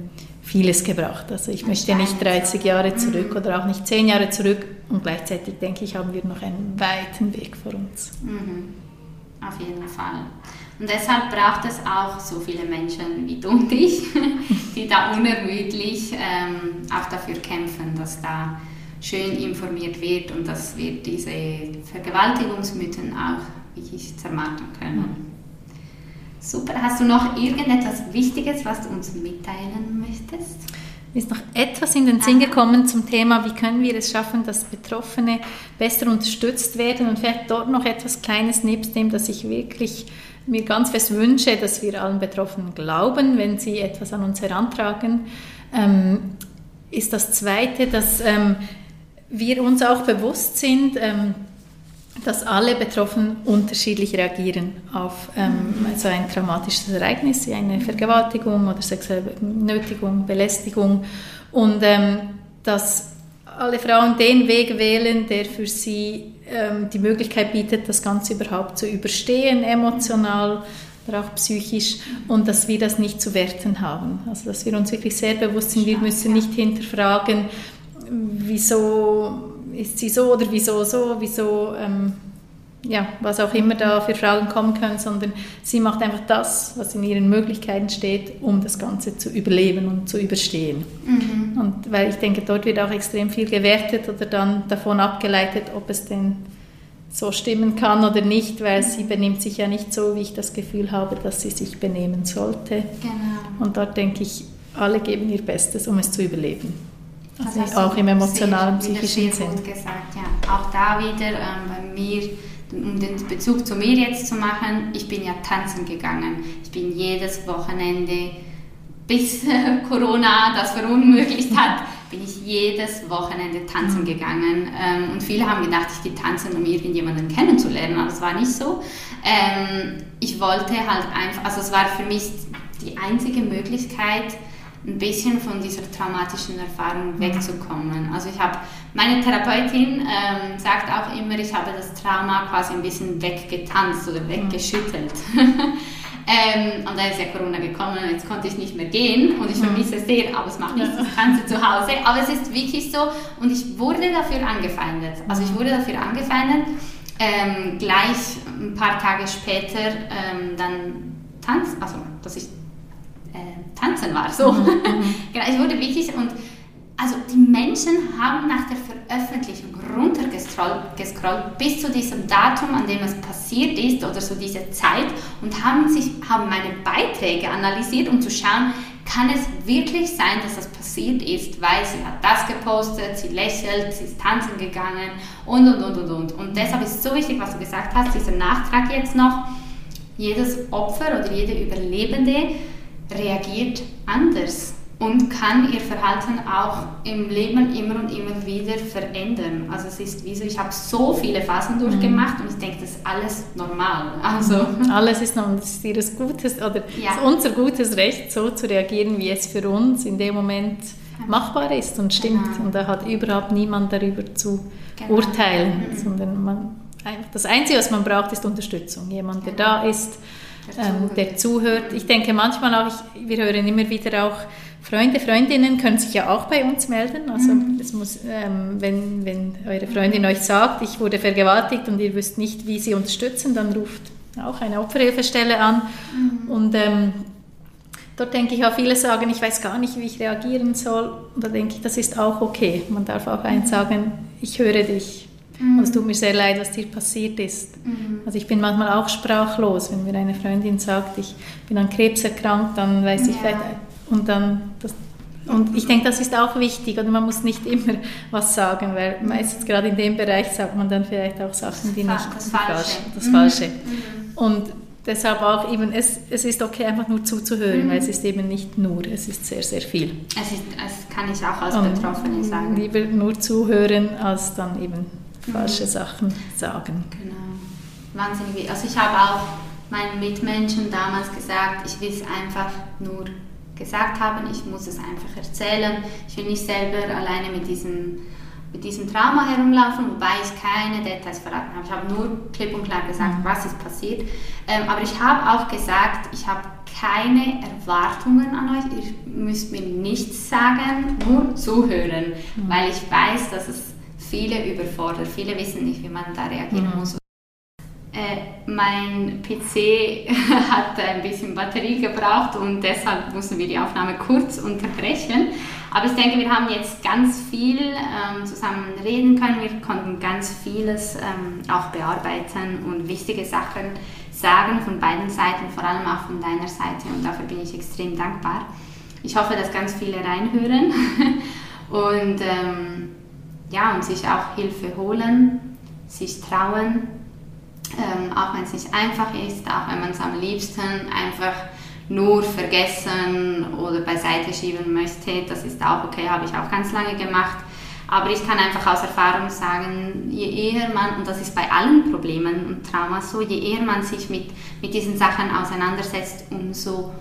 vieles gebracht. Also ich möchte nicht 30 Jahre zurück oder auch nicht 10 Jahre zurück und gleichzeitig denke ich, haben wir noch einen weiten Weg vor uns. Mhm. Auf jeden Fall. Und deshalb braucht es auch so viele Menschen wie du und ich, die da unermüdlich ähm, auch dafür kämpfen, dass da schön informiert wird und dass wir diese Vergewaltigungsmythen auch wirklich zermartern können. Super. Hast du noch irgendetwas Wichtiges, was du uns mitteilen möchtest? Mir ist noch etwas in den Sinn gekommen zum Thema, wie können wir es schaffen, dass Betroffene besser unterstützt werden und vielleicht dort noch etwas Kleines nebst dem, dass ich wirklich mir ganz fest wünsche, dass wir allen Betroffenen glauben, wenn sie etwas an uns herantragen, ähm, ist das Zweite, dass ähm, wir uns auch bewusst sind, ähm, dass alle Betroffenen unterschiedlich reagieren auf ähm, so ein traumatisches Ereignis, wie eine Vergewaltigung oder sexuelle Nötigung, Belästigung und ähm, dass alle Frauen den Weg wählen, der für sie ähm, die Möglichkeit bietet, das Ganze überhaupt zu überstehen, emotional oder auch psychisch und dass wir das nicht zu werten haben. Also dass wir uns wirklich sehr bewusst sind, wir müssen nicht hinterfragen, wieso ist sie so oder wieso so, wieso, ähm, ja, was auch immer da für Fragen kommen können, sondern sie macht einfach das, was in ihren Möglichkeiten steht, um das Ganze zu überleben und zu überstehen. Mhm. Und weil ich denke, dort wird auch extrem viel gewertet oder dann davon abgeleitet, ob es denn so stimmen kann oder nicht, weil sie benimmt sich ja nicht so, wie ich das Gefühl habe, dass sie sich benehmen sollte. Genau. Und dort denke ich, alle geben ihr Bestes, um es zu überleben. Also auch im emotionalen, psychischen Sinn. Gut gesagt, ja. Auch da wieder ähm, bei mir, um den Bezug zu mir jetzt zu machen, ich bin ja tanzen gegangen. Ich bin jedes Wochenende, bis Corona das verunmöglicht hat, bin ich jedes Wochenende tanzen mhm. gegangen. Ähm, und viele haben gedacht, ich gehe tanzen, um irgendjemanden kennenzulernen, aber es war nicht so. Ähm, ich wollte halt einfach, also es war für mich die einzige Möglichkeit, ein bisschen von dieser traumatischen Erfahrung mhm. wegzukommen. Also ich habe, meine Therapeutin ähm, sagt auch immer, ich habe das Trauma quasi ein bisschen weggetanzt oder mhm. weggeschüttelt. ähm, und dann ist ja Corona gekommen und jetzt konnte ich nicht mehr gehen und ich mhm. vermisse es sehr, aber es macht nichts, ich tanze zu Hause. Aber es ist wirklich so und ich wurde dafür angefeindet. Also ich wurde dafür angefeindet, ähm, gleich ein paar Tage später ähm, dann tanz, also dass ich tanzen war. So. Mhm. mhm. genau, ich wurde wirklich und also die Menschen haben nach der Veröffentlichung runtergescrollt bis zu diesem Datum, an dem es passiert ist oder so diese Zeit und haben sich haben meine Beiträge analysiert, um zu schauen, kann es wirklich sein, dass das passiert ist, weil sie hat das gepostet, sie lächelt, sie ist tanzen gegangen und und und und und. Und deshalb ist es so wichtig, was du gesagt hast, dieser Nachtrag jetzt noch. Jedes Opfer oder jede Überlebende reagiert anders und kann ihr Verhalten auch im Leben immer und immer wieder verändern. Also es ist wie so, ich habe so viele Phasen mhm. durchgemacht und ich denke, das ist alles normal. Also alles ist normal, das ist ihres Gutes oder ja. unser gutes Recht, so zu reagieren, wie es für uns in dem Moment machbar ist und stimmt. Genau. Und da hat überhaupt niemand darüber zu genau. urteilen, mhm. sondern man, das Einzige, was man braucht, ist Unterstützung. Jemand, der genau. da ist, ähm, der zuhört. Ich denke manchmal auch, ich, wir hören immer wieder auch Freunde, Freundinnen können sich ja auch bei uns melden. Also mhm. es muss, ähm, wenn, wenn eure Freundin euch sagt, ich wurde vergewaltigt und ihr wisst nicht, wie sie unterstützen, dann ruft auch eine Opferhilfestelle an. Mhm. Und ähm, dort denke ich auch, viele sagen, ich weiß gar nicht, wie ich reagieren soll. Und da denke ich, das ist auch okay. Man darf auch eins mhm. sagen, ich höre dich. Mhm. Und es tut mir sehr leid, was dir passiert ist. Mhm. Also ich bin manchmal auch sprachlos, wenn mir eine Freundin sagt, ich bin an Krebs erkrankt, dann weiß ja. ich vielleicht, und dann, das, und ich denke, das ist auch wichtig und man muss nicht immer was sagen, weil meistens gerade in dem Bereich sagt man dann vielleicht auch Sachen, die nicht das Falsche. Das Falsche. Mhm. Und deshalb auch eben, es, es ist okay, einfach nur zuzuhören, mhm. weil es ist eben nicht nur, es ist sehr, sehr viel. Es, ist, es kann ich auch als Betroffene sagen. Lieber nur zuhören, als dann eben falsche. Sachen sagen. Genau. Wahnsinnig. Also ich habe auch meinen Mitmenschen damals gesagt, ich will es einfach nur gesagt haben, ich muss es einfach erzählen. Ich will nicht selber alleine mit diesem, mit diesem Trauma herumlaufen, wobei ich keine Details verraten habe. Ich habe nur klipp und klar gesagt, mhm. was ist passiert. Ähm, aber ich habe auch gesagt, ich habe keine Erwartungen an euch. Ihr müsst mir nichts sagen, nur zuhören, mhm. weil ich weiß, dass es viele überfordert. Viele wissen nicht, wie man da reagieren mhm. muss. Äh, mein PC hat ein bisschen Batterie gebraucht und deshalb mussten wir die Aufnahme kurz unterbrechen. Aber ich denke, wir haben jetzt ganz viel ähm, zusammen reden können. Wir konnten ganz vieles ähm, auch bearbeiten und wichtige Sachen sagen von beiden Seiten, vor allem auch von deiner Seite. Und dafür bin ich extrem dankbar. Ich hoffe, dass ganz viele reinhören und ähm, ja, und sich auch Hilfe holen, sich trauen, ähm, auch wenn es nicht einfach ist, auch wenn man es am liebsten einfach nur vergessen oder beiseite schieben möchte, das ist auch okay, habe ich auch ganz lange gemacht. Aber ich kann einfach aus Erfahrung sagen, je eher man, und das ist bei allen Problemen und Traumas so, je eher man sich mit, mit diesen Sachen auseinandersetzt, umso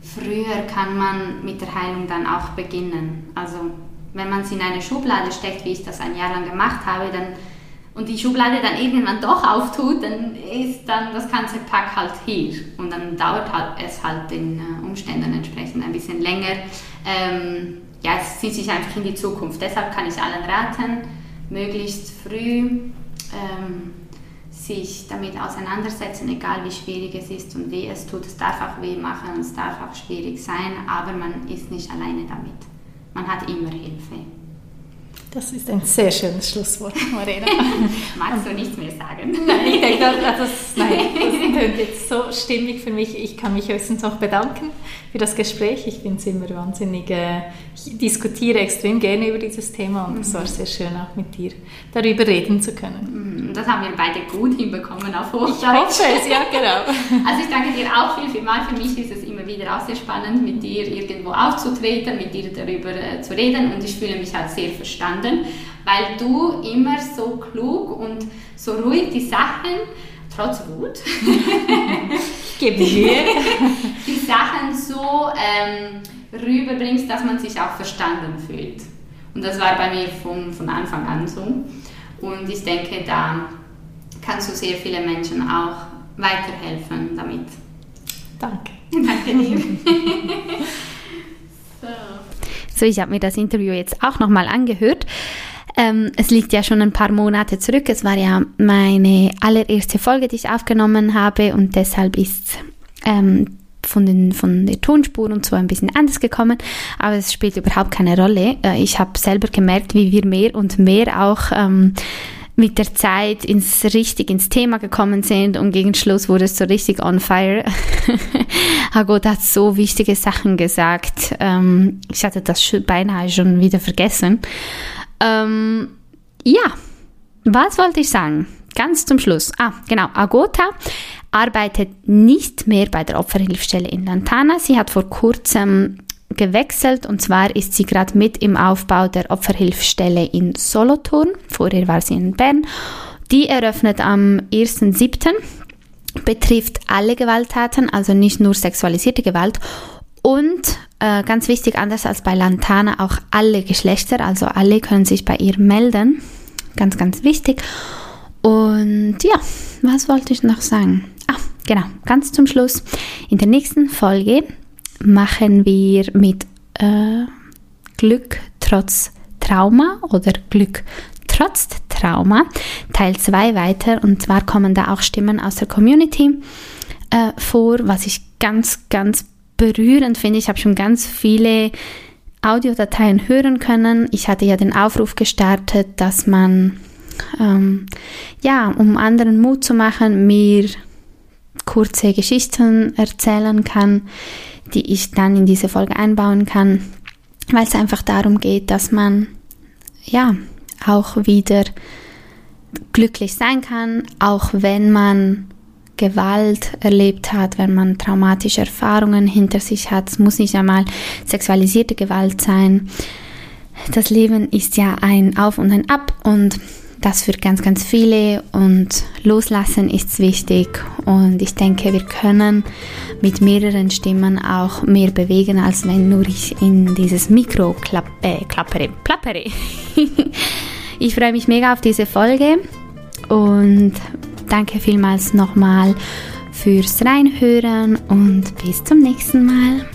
früher kann man mit der Heilung dann auch beginnen. Also wenn man es in eine Schublade steckt, wie ich das ein Jahr lang gemacht habe, dann, und die Schublade dann irgendwann doch auftut, dann ist dann das ganze Pack halt hier. Und dann dauert halt es halt den äh, Umständen entsprechend ein bisschen länger. Ähm, ja, es zieht sich einfach in die Zukunft. Deshalb kann ich allen raten, möglichst früh ähm, sich damit auseinandersetzen, egal wie schwierig es ist und weh es tut. Es darf auch weh machen, es darf auch schwierig sein, aber man ist nicht alleine damit man hat immer Hilfe. Das ist ein sehr schönes Schlusswort, Marina. Magst du nichts mehr sagen? Nein, ich denke, das, nein, das klingt jetzt so stimmig für mich. Ich kann mich höchstens auch bedanken für das Gespräch. Ich finde es immer wahnsinnig, äh, ich diskutiere extrem gerne über dieses Thema und es mhm. war sehr schön auch mit dir darüber reden zu können. Mhm. Das haben wir beide gut hinbekommen auf Hochdeutsch. Ich hoffe es, ja genau. Also ich danke dir auch viel, viel mal. Für mich ist es immer wieder auch sehr spannend, mit dir irgendwo aufzutreten, mit dir darüber äh, zu reden und ich fühle mich halt sehr verstanden, weil du immer so klug und so ruhig die Sachen, trotz Wut, mir. die Sachen so ähm, rüberbringst, dass man sich auch verstanden fühlt. Und das war bei mir von, von Anfang an so. Und ich denke, da kannst du sehr viele Menschen auch weiterhelfen damit. Danke. Danke dir. so. so, ich habe mir das Interview jetzt auch nochmal angehört. Ähm, es liegt ja schon ein paar Monate zurück. Es war ja meine allererste Folge, die ich aufgenommen habe und deshalb ist ähm, von den, von den Tonspuren und so ein bisschen anders gekommen, aber es spielt überhaupt keine Rolle. Äh, ich habe selber gemerkt, wie wir mehr und mehr auch ähm, mit der Zeit ins richtig ins Thema gekommen sind und gegen Schluss wurde es so richtig on fire. Hagot hat so wichtige Sachen gesagt. Ähm, ich hatte das beinahe schon wieder vergessen. Ähm, ja, was wollte ich sagen? Ganz zum Schluss. Ah, genau. Agota arbeitet nicht mehr bei der Opferhilfstelle in Lantana. Sie hat vor kurzem gewechselt und zwar ist sie gerade mit im Aufbau der Opferhilfstelle in Solothurn. Vorher war sie in Bern. Die eröffnet am 1.7. betrifft alle Gewalttaten, also nicht nur sexualisierte Gewalt und äh, ganz wichtig, anders als bei Lantana, auch alle Geschlechter, also alle können sich bei ihr melden. Ganz, ganz wichtig. Und ja, was wollte ich noch sagen? Ah, genau, ganz zum Schluss. In der nächsten Folge machen wir mit äh, Glück trotz Trauma oder Glück trotz Trauma, Teil 2 weiter. Und zwar kommen da auch Stimmen aus der Community äh, vor, was ich ganz, ganz berührend finde. Ich habe schon ganz viele Audiodateien hören können. Ich hatte ja den Aufruf gestartet, dass man, ähm, ja, um anderen Mut zu machen, mir kurze Geschichten erzählen kann, die ich dann in diese Folge einbauen kann, weil es einfach darum geht, dass man, ja, auch wieder glücklich sein kann, auch wenn man Gewalt erlebt hat, wenn man traumatische Erfahrungen hinter sich hat. Es muss nicht einmal sexualisierte Gewalt sein. Das Leben ist ja ein Auf und ein Ab und das für ganz, ganz viele und loslassen ist wichtig und ich denke, wir können mit mehreren Stimmen auch mehr bewegen, als wenn nur ich in dieses Mikro klapp, äh, klappere, plappere. ich freue mich mega auf diese Folge und danke vielmals nochmal fürs Reinhören und bis zum nächsten Mal.